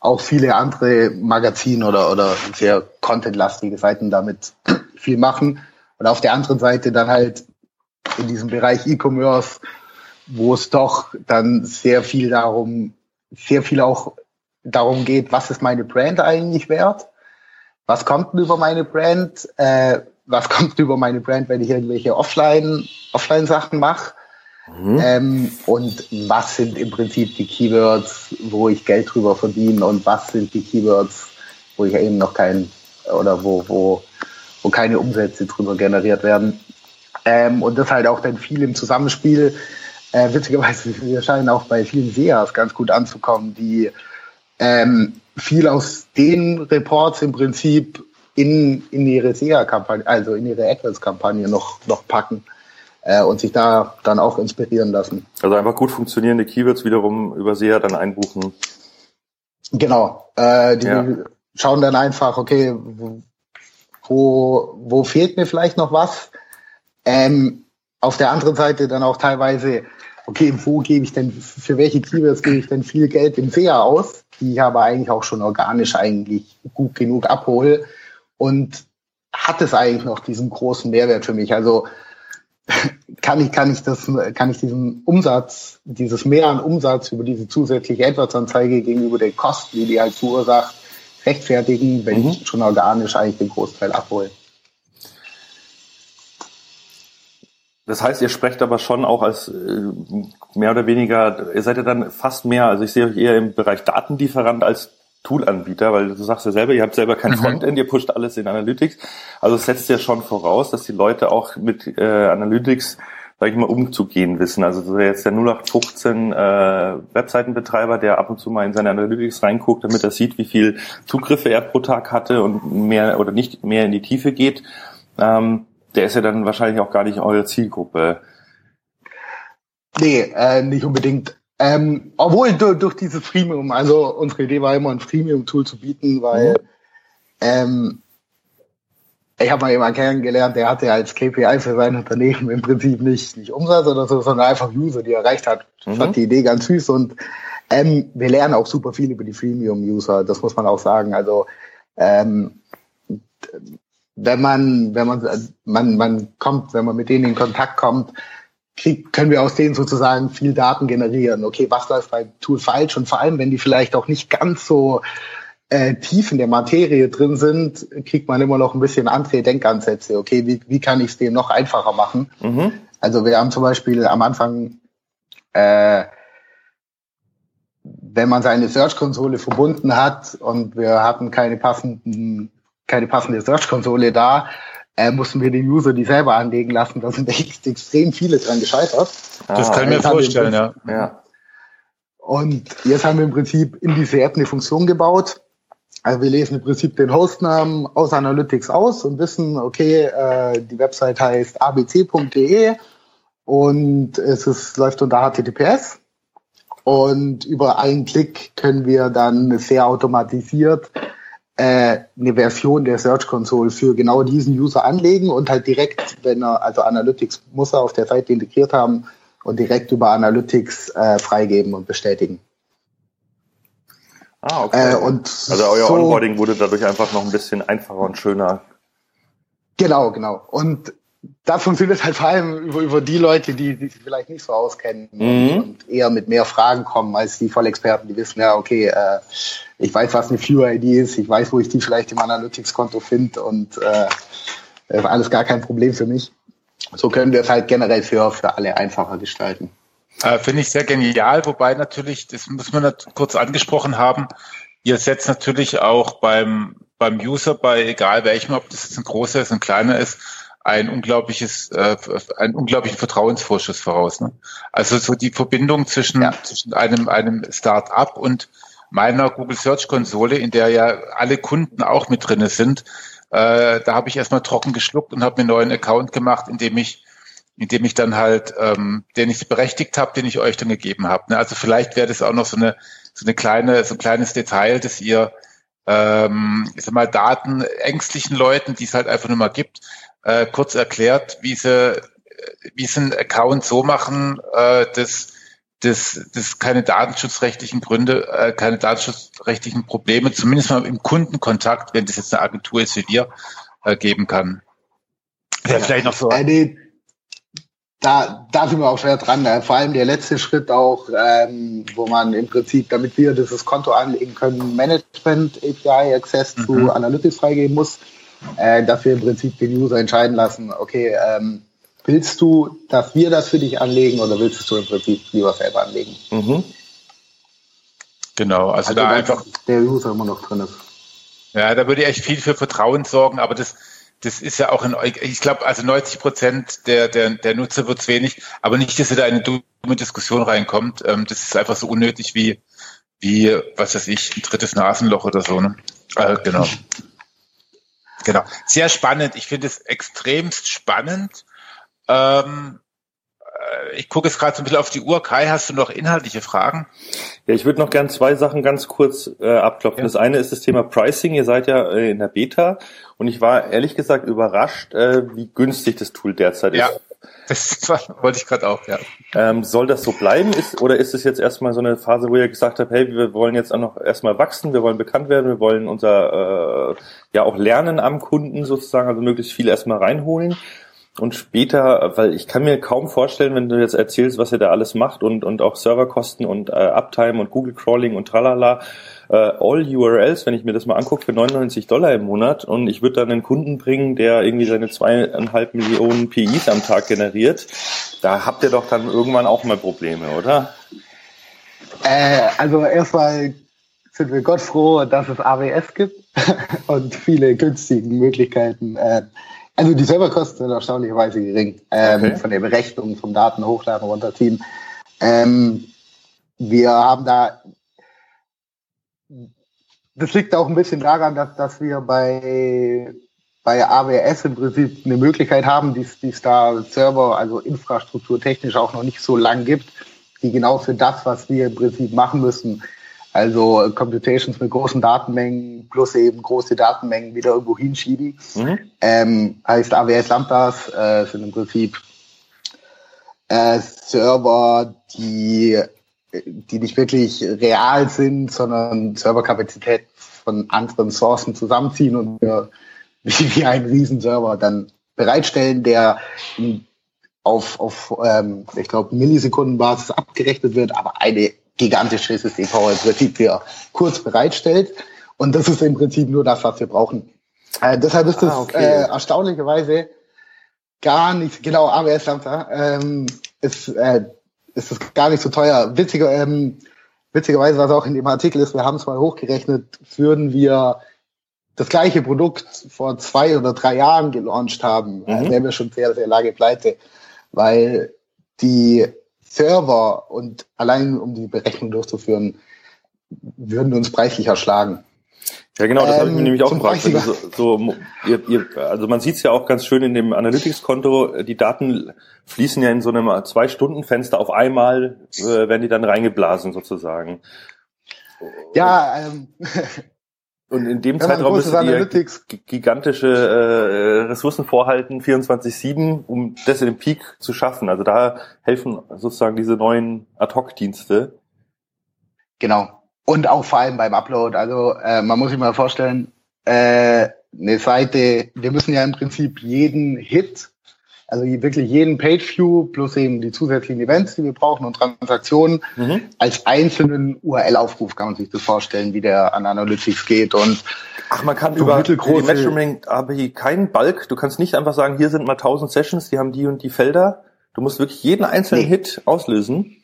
auch viele andere Magazine oder, oder sehr contentlastige Seiten damit viel machen. Und auf der anderen Seite dann halt in diesem Bereich E-Commerce, wo es doch dann sehr viel darum sehr viel auch darum geht, was ist meine Brand eigentlich wert? Was kommt denn über meine Brand? Äh, was kommt über meine Brand, wenn ich irgendwelche Offline, Offline-Sachen mache? Mhm. Ähm, und was sind im Prinzip die Keywords, wo ich Geld drüber verdiene und was sind die Keywords, wo ich eben noch kein oder wo, wo, wo keine Umsätze drüber generiert werden. Ähm, und das halt auch dann viel im Zusammenspiel. Äh, witzigerweise, wir scheinen auch bei vielen SEAs ganz gut anzukommen, die ähm, viel aus den Reports im Prinzip in, in ihre SEA-Kampagne, also in ihre AdWords-Kampagne noch, noch packen äh, und sich da dann auch inspirieren lassen. Also einfach gut funktionierende Keywords wiederum über SEA dann einbuchen. Genau. Äh, die ja. schauen dann einfach, okay, wo, wo fehlt mir vielleicht noch was? Ähm, auf der anderen Seite dann auch teilweise, okay, wo gebe ich denn, für welche Keywords gebe ich denn viel Geld im SEA aus, die ich aber eigentlich auch schon organisch eigentlich gut genug abhole und hat es eigentlich noch diesen großen Mehrwert für mich? Also kann ich, kann ich das, kann ich diesen Umsatz, dieses Mehr an Umsatz über diese zusätzliche AdWords-Anzeige gegenüber den Kosten, die die halt verursacht, rechtfertigen, wenn mhm. ich schon organisch eigentlich den Großteil abhole. Das heißt, ihr sprecht aber schon auch als äh, mehr oder weniger, ihr seid ja dann fast mehr, also ich sehe euch eher im Bereich Datenlieferant als Toolanbieter, weil du sagst ja selber, ihr habt selber kein mhm. Frontend, ihr pusht alles in Analytics. Also es setzt ja schon voraus, dass die Leute auch mit äh, Analytics, sag ich mal, umzugehen wissen. Also so jetzt der 0815 äh, Webseitenbetreiber, der ab und zu mal in seine Analytics reinguckt, damit er sieht, wie viel Zugriffe er pro Tag hatte und mehr oder nicht mehr in die Tiefe geht, ähm, der ist ja dann wahrscheinlich auch gar nicht eure Zielgruppe. Nee, äh, nicht unbedingt. Ähm, obwohl durch, durch dieses Freemium, also unsere Idee war immer ein Freemium-Tool zu bieten, weil mhm. ähm, ich habe mal jemanden kennengelernt, der hatte als KPI für sein Unternehmen im Prinzip nicht, nicht Umsatz oder so, sondern einfach User, die er erreicht hat. Ich mhm. fand die Idee ganz süß und ähm, wir lernen auch super viel über die Freemium-User, das muss man auch sagen. Also ähm, wenn man, wenn man, man, man kommt, wenn man mit denen in Kontakt kommt, krieg, können wir aus denen sozusagen viel Daten generieren. Okay, was läuft beim Tool falsch? Und vor allem, wenn die vielleicht auch nicht ganz so äh, tief in der Materie drin sind, kriegt man immer noch ein bisschen andere Denkansätze. Okay, wie, wie kann ich es denen noch einfacher machen? Mhm. Also wir haben zum Beispiel am Anfang, äh, wenn man seine Search-Konsole verbunden hat und wir hatten keine passenden, keine passende Search-Konsole da, äh, mussten wir den User die selber anlegen lassen. Da sind echt extrem viele dran gescheitert. Das ah, kann ich mir vorstellen, ja. ja. Und jetzt haben wir im Prinzip in diese App eine Funktion gebaut. Also wir lesen im Prinzip den Hostnamen aus Analytics aus und wissen, okay, äh, die Website heißt abc.de und es ist, läuft unter HTTPS. Und über einen Klick können wir dann sehr automatisiert äh, eine Version der Search Console für genau diesen User anlegen und halt direkt, wenn er, also Analytics muss er auf der Seite integriert haben und direkt über Analytics äh, freigeben und bestätigen. Ah, okay. Äh, und also euer so, Onboarding wurde dadurch einfach noch ein bisschen einfacher und schöner. Genau, genau. Und das funktioniert halt vor allem über, über die Leute, die, die sich vielleicht nicht so auskennen mhm. und, und, eher mit mehr Fragen kommen als die Vollexperten, die wissen, ja, okay, äh, ich weiß, was eine Viewer-ID ist, ich weiß, wo ich die vielleicht im Analytics-Konto finde und äh, alles gar kein Problem für mich. So können wir es halt generell für, für alle einfacher gestalten. Äh, Finde ich sehr genial, wobei natürlich, das muss man kurz angesprochen haben, ihr setzt natürlich auch beim, beim User, bei egal welchem, ob das jetzt ein großer ist, ein kleiner ist, ein unglaubliches, äh, einen unglaublichen Vertrauensvorschuss voraus. Ne? Also so die Verbindung zwischen, ja. zwischen einem, einem Start-up und meiner Google Search Konsole, in der ja alle Kunden auch mit drinne sind, äh, da habe ich erstmal trocken geschluckt und habe mir einen neuen Account gemacht, in dem ich in dem ich dann halt, ähm, den ich berechtigt habe, den ich euch dann gegeben habe. Ne? Also vielleicht wäre das auch noch so eine so eine kleine, so ein kleines Detail, dass ihr ähm, ich sag mal, Daten ängstlichen Leuten, die es halt einfach nur mal gibt, äh, kurz erklärt, wie sie, wie sie einen Account so machen, äh, dass, dass, dass keine datenschutzrechtlichen Gründe, äh, keine datenschutzrechtlichen Probleme, zumindest mal im Kundenkontakt, wenn das jetzt eine Agentur ist wie wir, äh, geben kann. Ja, vielleicht noch so. Eine, da, da sind wir auch schwer dran. Äh, vor allem der letzte Schritt auch, ähm, wo man im Prinzip, damit wir dieses Konto anlegen können, Management API Access mhm. zu Analytics freigeben muss, äh, wir im Prinzip den User entscheiden lassen, okay, ähm, willst du, dass wir das für dich anlegen oder willst du im Prinzip lieber selber anlegen? Mhm. Genau, also, also da einfach der User immer noch drin ist. Ja, da würde ich echt viel für Vertrauen sorgen, aber das, das ist ja auch in, ich glaube, also 90 Prozent der, der, der Nutzer wird es wenig, aber nicht, dass ihr da in eine dumme Diskussion reinkommt. Ähm, das ist einfach so unnötig wie, wie, was weiß ich, ein drittes Nasenloch oder so. Ne? Äh, genau. Genau. Sehr spannend. Ich finde es extremst spannend. Ähm, äh, ich gucke jetzt gerade so ein bisschen auf die Uhr. Kai, hast du noch inhaltliche Fragen? Ja, ich würde noch gern zwei Sachen ganz kurz äh, abklopfen. Ja. Das eine ist das Thema Pricing. Ihr seid ja äh, in der Beta und ich war ehrlich gesagt überrascht, äh, wie günstig das Tool derzeit ja. ist. Das wollte ich gerade auch, ja. Ähm, soll das so bleiben ist, oder ist es jetzt erstmal so eine Phase, wo ihr gesagt habt, hey, wir wollen jetzt auch noch erstmal wachsen, wir wollen bekannt werden, wir wollen unser äh, ja auch Lernen am Kunden sozusagen, also möglichst viel erstmal reinholen? und später, weil ich kann mir kaum vorstellen, wenn du jetzt erzählst, was ihr da alles macht und, und auch Serverkosten und äh, Uptime und Google Crawling und tralala, äh, all URLs, wenn ich mir das mal angucke, für 99 Dollar im Monat und ich würde dann einen Kunden bringen, der irgendwie seine zweieinhalb Millionen PIs am Tag generiert, da habt ihr doch dann irgendwann auch mal Probleme, oder? Äh, also erstmal sind wir Gott froh, dass es AWS gibt und viele günstige Möglichkeiten, äh, also die Serverkosten sind erstaunlicherweise gering ähm, okay. von der Berechnung, vom Daten hochladen, runterziehen. Ähm, wir haben da, das liegt auch ein bisschen daran, dass, dass wir bei, bei AWS im Prinzip eine Möglichkeit haben, die es da Server, also Infrastruktur technisch auch noch nicht so lang gibt, die genau für das, was wir im Prinzip machen müssen, also Computations mit großen Datenmengen plus eben große Datenmengen wieder irgendwo hinschieben. Mhm. Ähm, heißt AWS Lambdas äh, sind im Prinzip äh, Server, die, die nicht wirklich real sind, sondern Serverkapazität von anderen Sourcen zusammenziehen und wir, wie, wie einen Riesenserver dann bereitstellen, der auf, auf ähm, ich glaube, Millisekundenbasis abgerechnet wird, aber eine gigantische SSD-Power im Prinzip für kurz bereitstellt. Und das ist im Prinzip nur das, was wir brauchen. Äh, deshalb ist es ah, okay. äh, erstaunlicherweise gar nicht, genau, AWS Lambda, ähm, ist, äh, ist es gar nicht so teuer. Witziger, ähm, witzigerweise, was auch in dem Artikel ist, wir haben es mal hochgerechnet, würden wir das gleiche Produkt vor zwei oder drei Jahren gelauncht haben, mhm. wären wir schon sehr, sehr lange pleite, weil die Server und allein um die Berechnung durchzuführen, würden uns preislich erschlagen. Ja, genau, das ähm, habe ich mir ähm, nämlich auch gefragt. So, so, ihr, ihr, also man sieht es ja auch ganz schön in dem Analytics-Konto, die Daten fließen ja in so einem Zwei-Stunden-Fenster auf einmal, äh, werden die dann reingeblasen sozusagen. Ja, ähm, Und in dem Zeitraum müssen die gigantische äh, Ressourcen vorhalten, 24-7, um das in den Peak zu schaffen. Also da helfen sozusagen diese neuen Ad-Hoc-Dienste. Genau. Und auch vor allem beim Upload. Also äh, man muss sich mal vorstellen, äh, eine Seite, wir müssen ja im Prinzip jeden Hit also wirklich jeden Pageview plus eben die zusätzlichen Events, die wir brauchen und Transaktionen mhm. als einzelnen URL-Aufruf kann man sich das vorstellen, wie der an Analytics geht und Ach, man kann über die Measuring API keinen Bulk. Du kannst nicht einfach sagen, hier sind mal 1000 Sessions, die haben die und die Felder. Du musst wirklich jeden einzelnen nee. Hit auslösen.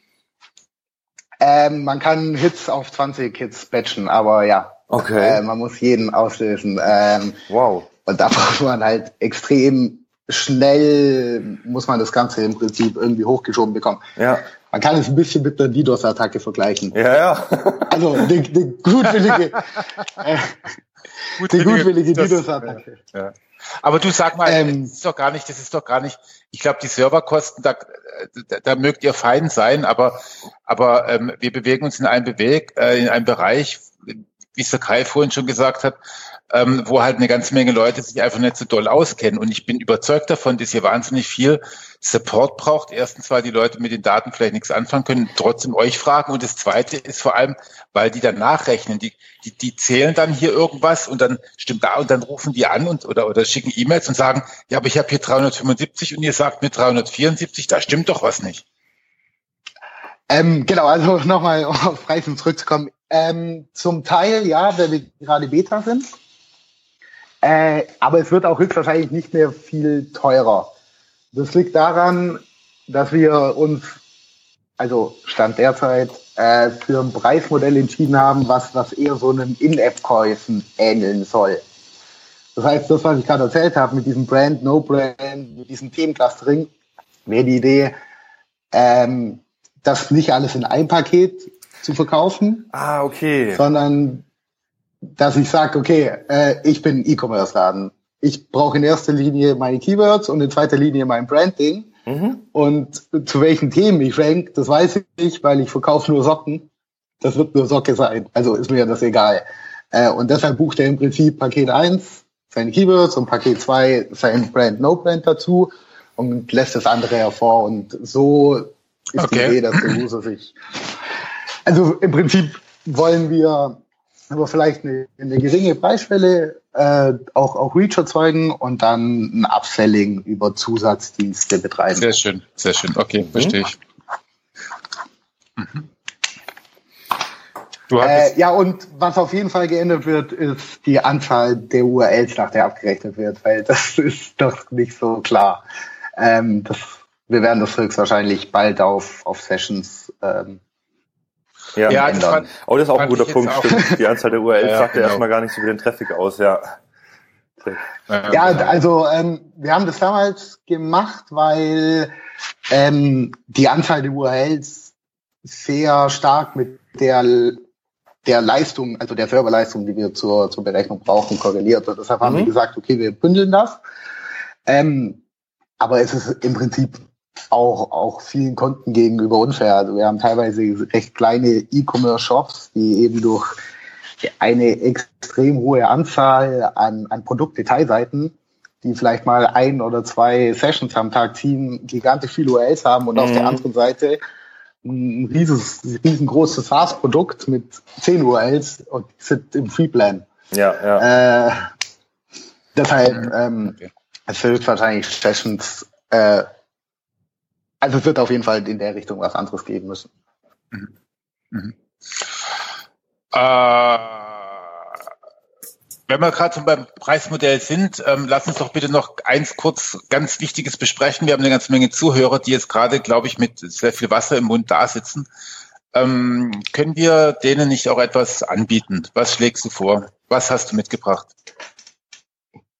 Ähm, man kann Hits auf 20 Hits batchen, aber ja. Okay. Äh, man muss jeden auslösen. Ähm, wow. Und da braucht man halt extrem schnell muss man das Ganze im Prinzip irgendwie hochgeschoben bekommen. Ja. Man kann es ein bisschen mit einer DDoS-Attacke vergleichen. Ja, ja. Also eine, eine gutwillige, äh, die gutwillige DDoS-Attacke. Ja. Aber du sag mal, ähm, das ist doch gar nicht, das ist doch gar nicht, ich glaube, die Serverkosten, da, da, da mögt ihr fein sein, aber, aber ähm, wir bewegen uns in einem Beweg, äh, in einem Bereich, wie es der Kai vorhin schon gesagt hat, ähm, wo halt eine ganze Menge Leute sich einfach nicht so doll auskennen. Und ich bin überzeugt davon, dass hier wahnsinnig viel Support braucht. Erstens, weil die Leute mit den Daten vielleicht nichts anfangen können, trotzdem euch fragen. Und das Zweite ist vor allem, weil die dann nachrechnen. Die, die, die zählen dann hier irgendwas und dann stimmt da und dann rufen die an und oder, oder schicken E-Mails und sagen, ja, aber ich habe hier 375 und ihr sagt mir 374, da stimmt doch was nicht. Ähm, genau, also nochmal auf Preisen zurückzukommen. Ähm, zum Teil ja, weil wir gerade Beta sind. Äh, aber es wird auch höchstwahrscheinlich nicht mehr viel teurer. Das liegt daran, dass wir uns, also Stand derzeit, äh, für ein Preismodell entschieden haben, was, was eher so einem In-App-Käufen ähneln soll. Das heißt, das, was ich gerade erzählt habe, mit diesem Brand, No-Brand, mit diesem Themenclustering, wäre die Idee, ähm, das nicht alles in einem Paket zu verkaufen. Ah, okay. Sondern, dass ich sage, okay, äh, ich bin E-Commerce-Laden. Ich brauche in erster Linie meine Keywords und in zweiter Linie mein Branding. Mhm. Und zu welchen Themen ich rank, das weiß ich, weil ich verkaufe nur Socken. Das wird nur Socke sein. Also ist mir das egal. Äh, und deshalb bucht er im Prinzip Paket 1 seine Keywords und Paket 2 sein Brand, No Brand dazu und lässt das andere hervor. Und so ist okay. die Idee, dass der User sich. Also im Prinzip wollen wir aber vielleicht eine, eine geringe Preisschwelle äh, auch, auch Reach erzeugen und dann ein Upselling über Zusatzdienste betreiben. Sehr schön, sehr schön. Okay, mhm. verstehe ich. Mhm. Äh, ja, und was auf jeden Fall geändert wird, ist die Anzahl der URLs, nach der abgerechnet wird, weil das ist doch nicht so klar. Ähm, das wir werden das höchstwahrscheinlich bald auf, auf Sessions ähm, ja, ja ändern. Fand, oh, das ist auch ein guter Punkt. Stimmt. Die Anzahl der URLs ja, sagt ja genau. erstmal gar nicht so viel den Traffic aus, ja. Ja, also ähm, wir haben das damals gemacht, weil ähm, die Anzahl der URLs sehr stark mit der der Leistung, also der Serverleistung, die wir zur, zur Berechnung brauchen, korreliert. Und deshalb mhm. haben wir mhm. gesagt, okay, wir bündeln das. Ähm, aber es ist im Prinzip auch, auch vielen Konten gegenüber unfair. Also wir haben teilweise recht kleine E-Commerce-Shops, die eben durch eine extrem hohe Anzahl an, an Produktdetailseiten, die vielleicht mal ein oder zwei Sessions am Tag ziehen, gigantisch viele URLs haben und mhm. auf der anderen Seite ein rieses, riesengroßes SaaS-Produkt mit zehn URLs und die sind im Freeplan. Ja, ja. Äh, deshalb, ähm, okay. es wird wahrscheinlich Sessions äh, also es wird auf jeden Fall in der Richtung was anderes geben müssen. Mhm. Mhm. Äh, wenn wir gerade so beim Preismodell sind, ähm, lass uns doch bitte noch eins kurz ganz Wichtiges besprechen. Wir haben eine ganze Menge Zuhörer, die jetzt gerade, glaube ich, mit sehr viel Wasser im Mund da sitzen. Ähm, können wir denen nicht auch etwas anbieten? Was schlägst du vor? Was hast du mitgebracht?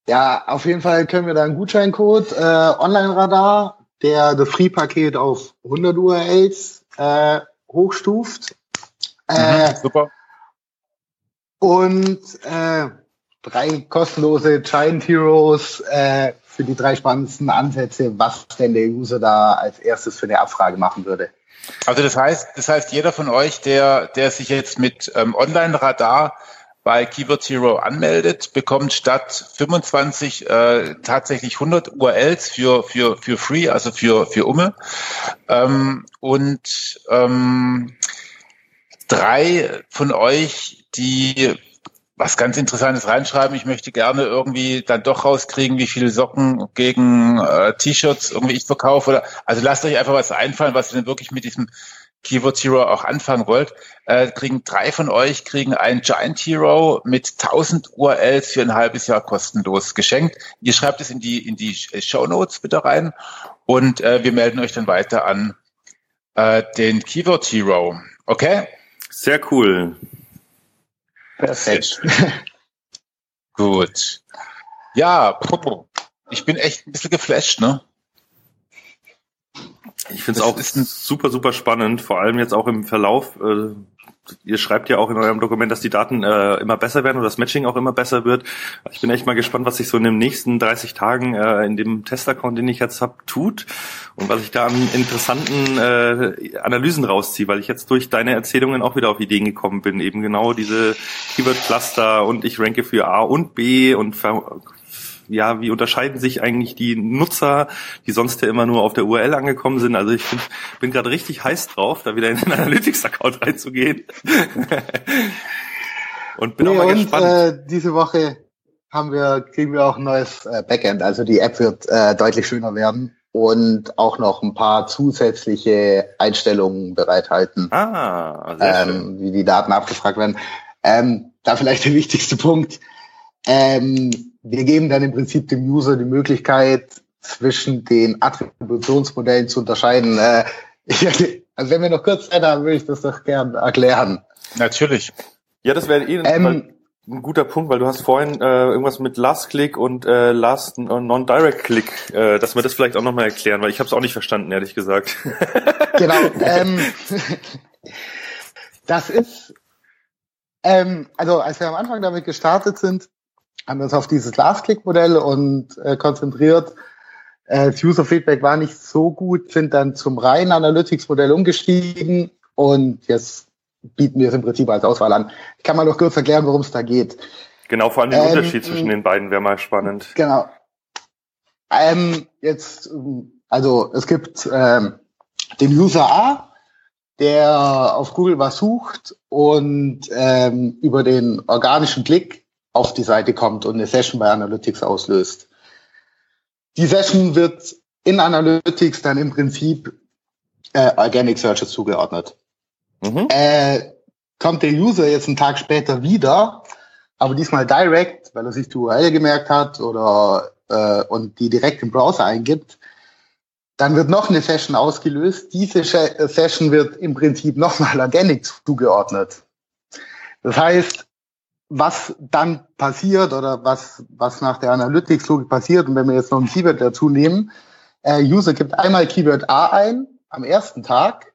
Ja, auf jeden Fall können wir da einen Gutscheincode äh, Online-Radar der das Free-Paket auf 100 URLs äh, hochstuft. Äh, mhm, super. Und äh, drei kostenlose Giant Heroes äh, für die drei spannendsten Ansätze, was denn der User da als erstes für eine Abfrage machen würde. Also das heißt, das heißt, jeder von euch, der, der sich jetzt mit ähm, Online-Radar bei Keyword Zero anmeldet, bekommt statt 25 äh, tatsächlich 100 URLs für für für free, also für für Umme ähm, und ähm, drei von euch, die was ganz Interessantes reinschreiben. Ich möchte gerne irgendwie dann doch rauskriegen, wie viele Socken gegen äh, T-Shirts irgendwie ich verkaufe. Oder, also lasst euch einfach was einfallen, was ihr denn wirklich mit diesem Keyword Hero auch anfangen wollt, äh, kriegen drei von euch kriegen ein Giant Hero mit 1000 URLs für ein halbes Jahr kostenlos geschenkt. Ihr schreibt es in die in die Show Notes bitte rein und äh, wir melden euch dann weiter an äh, den Keyword Hero. Okay? Sehr cool. Perfekt. Gut. Ja, ich bin echt ein bisschen geflasht, ne? Ich finde es auch super, super spannend, vor allem jetzt auch im Verlauf. Äh, ihr schreibt ja auch in eurem Dokument, dass die Daten äh, immer besser werden und das Matching auch immer besser wird. Ich bin echt mal gespannt, was sich so in den nächsten 30 Tagen äh, in dem Testaccount, den ich jetzt habe, tut und was ich da an interessanten äh, Analysen rausziehe, weil ich jetzt durch deine Erzählungen auch wieder auf Ideen gekommen bin, eben genau diese Keyword-Cluster und ich ranke für A und B und ja, wie unterscheiden sich eigentlich die Nutzer, die sonst ja immer nur auf der URL angekommen sind. Also ich bin, bin gerade richtig heiß drauf, da wieder in den Analytics-Account reinzugehen. und bin nee, auch mal und, gespannt. Äh, diese Woche haben wir, kriegen wir auch ein neues äh, Backend. Also die App wird äh, deutlich schöner werden und auch noch ein paar zusätzliche Einstellungen bereithalten, ah, ähm, wie die Daten abgefragt werden. Ähm, da vielleicht der wichtigste Punkt. Ähm, wir geben dann im Prinzip dem User die Möglichkeit, zwischen den Attributionsmodellen zu unterscheiden. Äh, also wenn wir noch kurz Zeit haben, würde ich das doch gern erklären. Natürlich. Ja, das wäre eh ähm, ein guter Punkt, weil du hast vorhin äh, irgendwas mit Last Click und äh, Last Non-Direct Click, äh, dass wir das vielleicht auch nochmal erklären, weil ich habe es auch nicht verstanden, ehrlich gesagt. genau. Ähm, das ist, ähm, also als wir am Anfang damit gestartet sind, haben wir uns auf dieses Last-Click-Modell und äh, konzentriert. Äh, das User-Feedback war nicht so gut, sind dann zum reinen Analytics-Modell umgestiegen und jetzt bieten wir es im Prinzip als Auswahl an. Ich kann mal noch kurz erklären, worum es da geht. Genau, vor allem den ähm, Unterschied zwischen den beiden wäre mal spannend. Genau. Ähm, jetzt, also es gibt ähm, den User A, der auf Google was sucht und ähm, über den organischen Klick auf die Seite kommt und eine Session bei Analytics auslöst. Die Session wird in Analytics dann im Prinzip äh, Organic Searches zugeordnet. Mhm. Äh, kommt der User jetzt einen Tag später wieder, aber diesmal direct, weil er sich die URL gemerkt hat oder äh, und die direkt im Browser eingibt, dann wird noch eine Session ausgelöst. Diese Session wird im Prinzip nochmal Organic zugeordnet. Das heißt, was dann passiert oder was, was nach der Analytics-Logik passiert. Und wenn wir jetzt noch ein Keyword dazu nehmen, äh, User gibt einmal Keyword A ein am ersten Tag,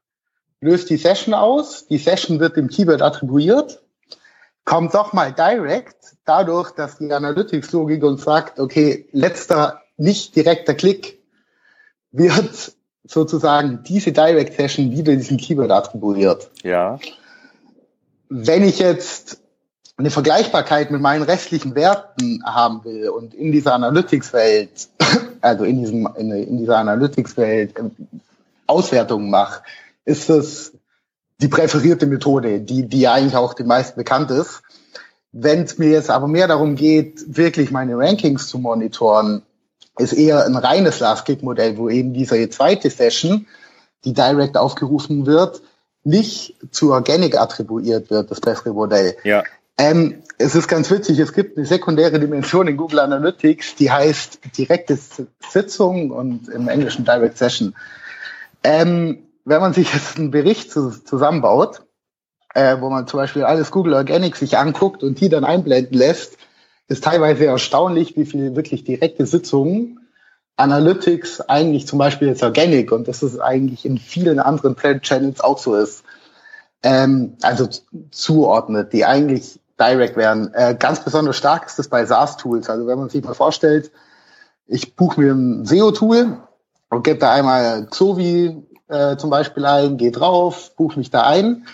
löst die Session aus, die Session wird dem Keyword attribuiert, kommt doch mal direct, dadurch, dass die Analytics-Logik uns sagt, okay, letzter nicht direkter Klick wird sozusagen diese Direct Session wieder diesem Keyword attribuiert. Ja. Wenn ich jetzt eine Vergleichbarkeit mit meinen restlichen Werten haben will und in dieser Analytics-Welt, also in diesem, in, in dieser Analytics-Welt ähm, Auswertungen mache, ist es die präferierte Methode, die, die eigentlich auch den meisten bekannt ist. Wenn es mir jetzt aber mehr darum geht, wirklich meine Rankings zu monitoren, ist eher ein reines Last-Click-Modell, wo eben diese zweite Session, die direct aufgerufen wird, nicht zu Organic attribuiert wird, das bessere Modell. Ja. Ähm, es ist ganz witzig, es gibt eine sekundäre Dimension in Google Analytics, die heißt direkte Sitzung und im Englischen Direct Session. Ähm, wenn man sich jetzt einen Bericht zusammenbaut, äh, wo man zum Beispiel alles Google Organic sich anguckt und die dann einblenden lässt, ist teilweise erstaunlich, wie viele wirklich direkte Sitzungen Analytics eigentlich zum Beispiel jetzt Organic und das ist eigentlich in vielen anderen Channels auch so ist. Ähm, also zuordnet, die eigentlich Direct werden. Äh, ganz besonders stark ist das bei SaaS-Tools. Also wenn man sich mal vorstellt, ich buche mir ein SEO-Tool und gebe da einmal Xovi äh, zum Beispiel ein, gehe drauf, buche mich da ein,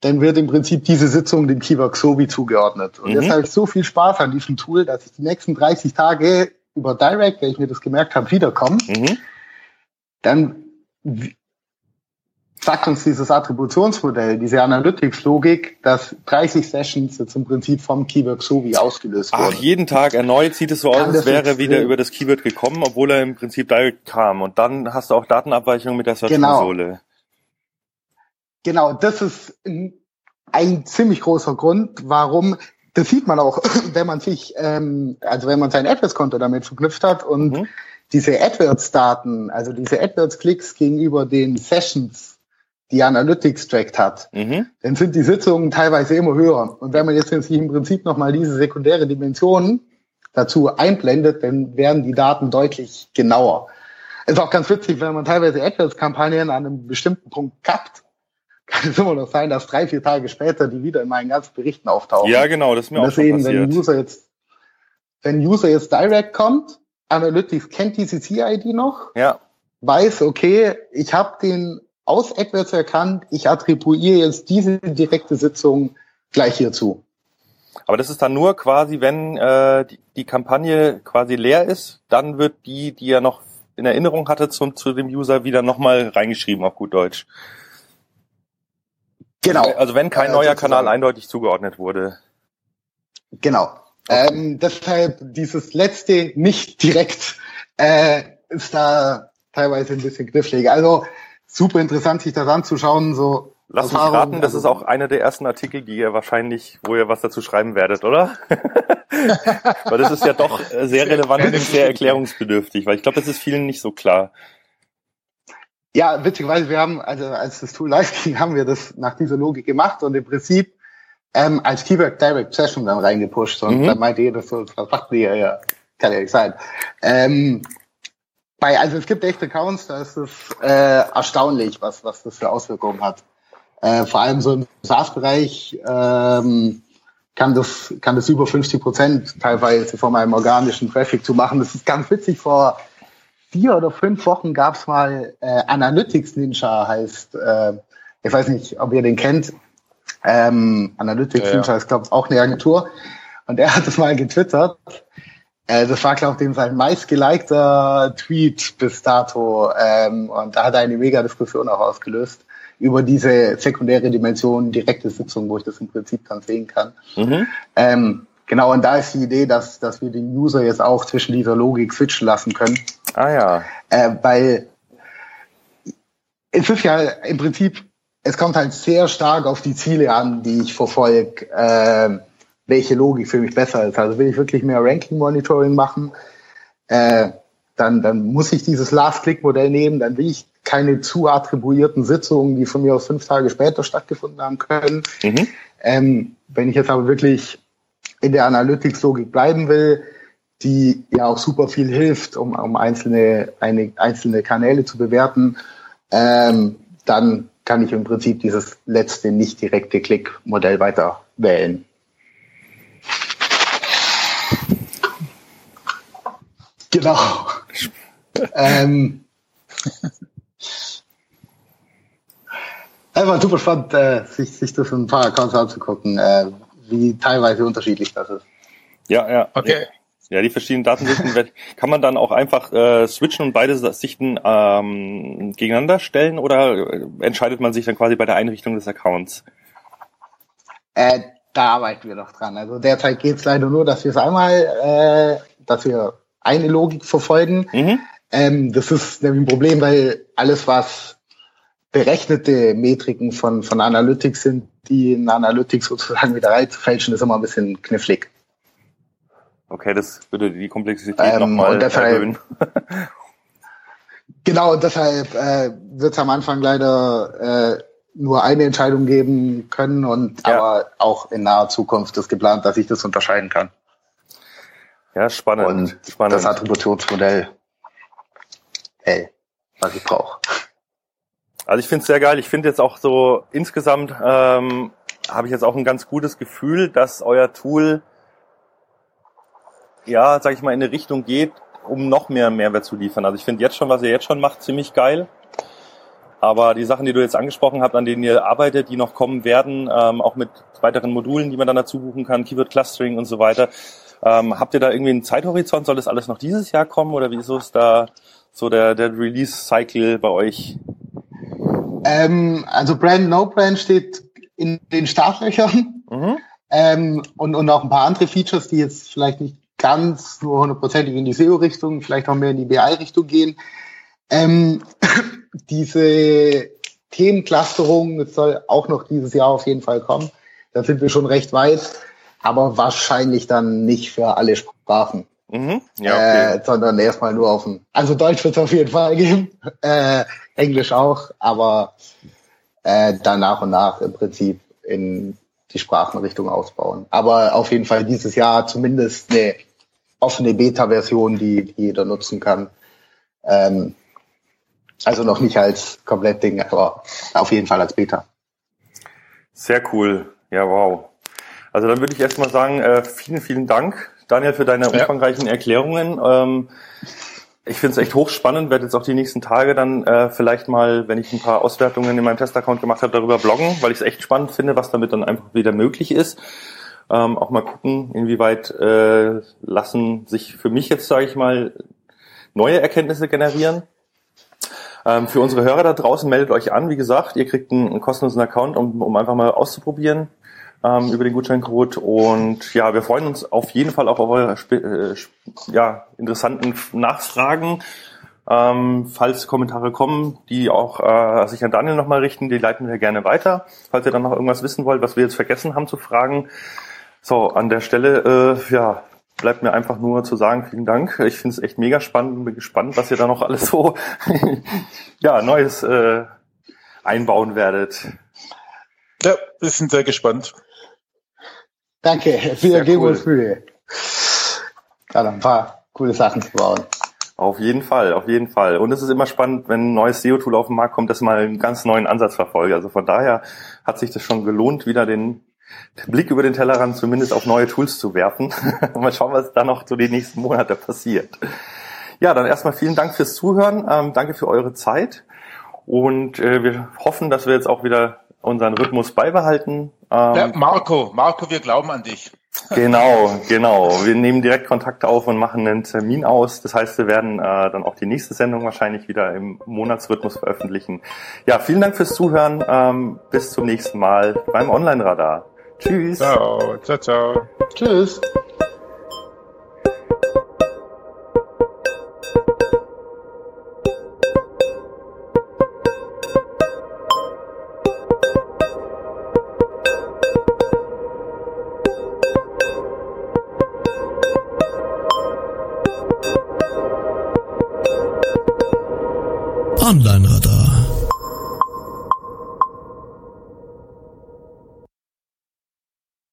dann wird im Prinzip diese Sitzung dem Keyword Xovi zugeordnet. Und mhm. jetzt habe ich so viel Spaß an diesem Tool, dass ich die nächsten 30 Tage über Direct, wenn ich mir das gemerkt habe, wiederkomme. Mhm. Dann sagt uns dieses Attributionsmodell, diese Analytics-Logik, dass 30 Sessions jetzt im Prinzip vom Keyword so wie ausgelöst wurden. Ach, jeden Tag erneut sieht es so aus, als wäre er wieder über das Keyword gekommen, obwohl er im Prinzip direkt kam. Und dann hast du auch Datenabweichungen mit der Search-Konsole. Genau. genau, das ist ein, ein ziemlich großer Grund, warum das sieht man auch, wenn man sich, ähm, also wenn man sein AdWords-Konto damit verknüpft hat und mhm. diese AdWords-Daten, also diese AdWords-Klicks gegenüber den Sessions die Analytics trackt hat, mhm. dann sind die Sitzungen teilweise immer höher. Und wenn man jetzt im Prinzip nochmal diese sekundäre Dimension dazu einblendet, dann werden die Daten deutlich genauer. Ist auch ganz witzig, wenn man teilweise AdWords-Kampagnen an einem bestimmten Punkt kappt, kann es immer noch sein, dass drei, vier Tage später die wieder in meinen ganzen Berichten auftauchen. Ja, genau, das ist mir Und auch schon deswegen, passiert. wenn ein User jetzt, wenn ein User jetzt direct kommt, Analytics kennt die CC-ID noch, Ja, weiß, okay, ich habe den aus AdWords erkannt, ich attribuiere jetzt diese direkte Sitzung gleich hierzu. aber das ist dann nur quasi, wenn äh, die, die Kampagne quasi leer ist, dann wird die, die er noch in Erinnerung hatte zum, zu dem User, wieder nochmal reingeschrieben auf gut Deutsch. Genau. Also wenn kein Äh, neuer sozusagen. Kanal eindeutig zugeordnet wurde. Genau. Ähm, deshalb dieses letzte nicht direkt äh, ist da teilweise ein bisschen knifflig. Also super interessant, sich das anzuschauen. So Lass mich raten, das also- ist auch einer der ersten Artikel, die ihr wahrscheinlich, wo ihr was dazu schreiben werdet, oder? weil das ist ja doch äh, sehr relevant und sehr erklärungsbedürftig, weil ich glaube, das ist vielen nicht so klar. Ja, witzigerweise, wir haben, also als das Tool live ging, haben wir das nach dieser Logik gemacht und im Prinzip ähm, als Keyword Direct Session dann reingepusht. Und Mhm. dann meinte jeder so, was macht ihr ja, kann ja nicht sein. Ähm, bei, also es gibt echt Accounts, da ist es äh, erstaunlich, was, was das für Auswirkungen hat. Äh, vor allem so im SaaS-Bereich ähm, kann das, kann das über 50 Prozent teilweise von meinem organischen Traffic zu machen. Das ist ganz witzig. Vor vier oder fünf Wochen gab es mal äh, Analytics Ninja heißt, äh, ich weiß nicht, ob ihr den kennt. Ähm, Analytics Ja, ja. Ninja ist, glaube ich, auch eine Agentur. Und er hat es mal getwittert. Äh, das war, glaube ich, sein meistgelikter Tweet bis dato. Ähm, und da hat er eine mega Diskussion auch ausgelöst über diese sekundäre Dimension, direkte Sitzung, wo ich das im Prinzip dann sehen kann. Mhm. Ähm, genau, und da ist die Idee, dass, dass wir den User jetzt auch zwischen dieser Logik switchen lassen können. Ah ja. Äh, weil es ist ja im Prinzip, es kommt halt sehr stark auf die Ziele an, die ich verfolge, äh, welche Logik für mich besser ist. Also will ich wirklich mehr Ranking-Monitoring machen, äh, dann, dann muss ich dieses Last-Click-Modell nehmen, dann will ich keine zu attribuierten Sitzungen, die von mir aus fünf Tage später stattgefunden haben können. Mhm. Ähm, wenn ich jetzt aber wirklich in der Analytics-Logik bleiben will, die ja auch super viel hilft, um, um einzelne, eine, einzelne Kanäle zu bewerten, ähm, dann kann ich im Prinzip dieses letzte nicht direkte Klick-Modell weiter wählen. Genau. ähm, einfach super spannend, äh, sich, sich das in ein paar Accounts anzugucken, äh, wie teilweise unterschiedlich das ist. Ja, ja. Okay. Ja, die verschiedenen Datensichten kann man dann auch einfach äh, switchen und beide Sichten ähm, gegeneinander stellen oder äh, entscheidet man sich dann quasi bei der Einrichtung des Accounts? Äh, da arbeiten wir noch dran. Also derzeit geht es leider nur, dass wir es einmal, äh, dass wir eine Logik verfolgen. Mhm. Ähm, das ist nämlich ein Problem, weil alles, was berechnete Metriken von, von Analytics sind, die in Analytics sozusagen wieder reinzufälschen, ist immer ein bisschen knifflig. Okay, das würde die Komplexität Ähm, nochmal erhöhen. Genau, und deshalb äh, wird es am Anfang leider äh, nur eine Entscheidung geben können und Ja. aber auch in naher Zukunft ist geplant, dass ich das unterscheiden kann. Ja, spannend. Und spannend. das Attributionsmodell, ey, was ich brauche. Also ich finde es sehr geil. Ich finde jetzt auch so insgesamt ähm, habe ich jetzt auch ein ganz gutes Gefühl, dass euer Tool ja, sag ich mal, in eine Richtung geht, um noch mehr Mehrwert zu liefern. Also ich finde jetzt schon, was ihr jetzt schon macht, ziemlich geil. Aber die Sachen, die du jetzt angesprochen habt, an denen ihr arbeitet, die noch kommen werden, ähm, auch mit weiteren Modulen, die man dann dazu buchen kann, Keyword Clustering und so weiter. Ähm, habt ihr da irgendwie einen Zeithorizont? Soll das alles noch dieses Jahr kommen oder wieso ist da so der, der Release-Cycle bei euch? Ähm, also Brand No Brand steht in den Startlöchern Mhm. ähm, und, und auch ein paar andere Features, die jetzt vielleicht nicht ganz nur hundertprozentig in die SEO-Richtung, vielleicht auch mehr in die BI-Richtung gehen. Ähm, diese Themenclusterung soll auch noch dieses Jahr auf jeden Fall kommen. Da sind wir schon recht weit, aber wahrscheinlich dann nicht für alle Sprachen. Mhm. Ja, okay. äh, sondern erstmal nur auf dem. Also Deutsch wird es auf jeden Fall geben, äh, Englisch auch, aber äh, dann nach und nach im Prinzip in die Sprachenrichtung ausbauen. Aber auf jeden Fall dieses Jahr zumindest eine offene Beta-Version, die, die jeder nutzen kann. Ähm, Also noch nicht als Komplettding, aber auf jeden Fall als Beta. Sehr cool. Ja, wow. Also dann würde ich erstmal sagen, äh, vielen, vielen Dank, Daniel, für deine umfangreichen Erklärungen. Ähm, ich finde es echt hochspannend, werde jetzt auch die nächsten Tage dann äh, vielleicht mal, wenn ich ein paar Auswertungen in meinem Testaccount gemacht habe, darüber bloggen, weil ich es echt spannend finde, was damit dann einfach wieder möglich ist. Ähm, auch mal gucken, inwieweit äh, lassen sich für mich jetzt, sage ich mal, neue Erkenntnisse generieren. Ähm, für unsere Hörer da draußen meldet euch an. Wie gesagt, ihr kriegt einen, einen kostenlosen Account, um, um einfach mal auszuprobieren ähm, über den Gutscheincode. Und ja, wir freuen uns auf jeden Fall auch auf eure äh, ja, interessanten Nachfragen. Ähm, falls Kommentare kommen, die auch äh, sich an Daniel nochmal richten, die leiten wir gerne weiter. Falls ihr dann noch irgendwas wissen wollt, was wir jetzt vergessen haben zu fragen. So, an der Stelle, äh, ja, bleibt mir einfach nur zu sagen, vielen Dank. Ich finde es echt mega spannend und bin gespannt, was ihr da noch alles so ja, Neues äh, einbauen werdet. Ja, wir sind sehr gespannt. Danke, wir geben cool. uns Mühe. Ja, ein paar coole Sachen zu bauen. Auf jeden Fall, auf jeden Fall. Und es ist immer spannend, wenn ein neues SEO-Tool auf den Markt kommt, dass mal einen ganz neuen Ansatz verfolge. Also von daher hat sich das schon gelohnt, wieder den Blick über den Tellerrand zumindest auf neue Tools zu werfen. mal schauen, was da noch so die nächsten Monate passiert. Ja, dann erstmal vielen Dank fürs Zuhören. Ähm, danke für eure Zeit. Und äh, wir hoffen, dass wir jetzt auch wieder unseren Rhythmus beibehalten. Ähm, ja, Marco, Marco, wir glauben an dich. Genau, genau. Wir nehmen direkt Kontakt auf und machen einen Termin aus. Das heißt, wir werden äh, dann auch die nächste Sendung wahrscheinlich wieder im Monatsrhythmus veröffentlichen. Ja, vielen Dank fürs Zuhören. Ähm, bis zum nächsten Mal beim Online-Radar. Tschüss. Ciao, ciao, ciao. Tschüss.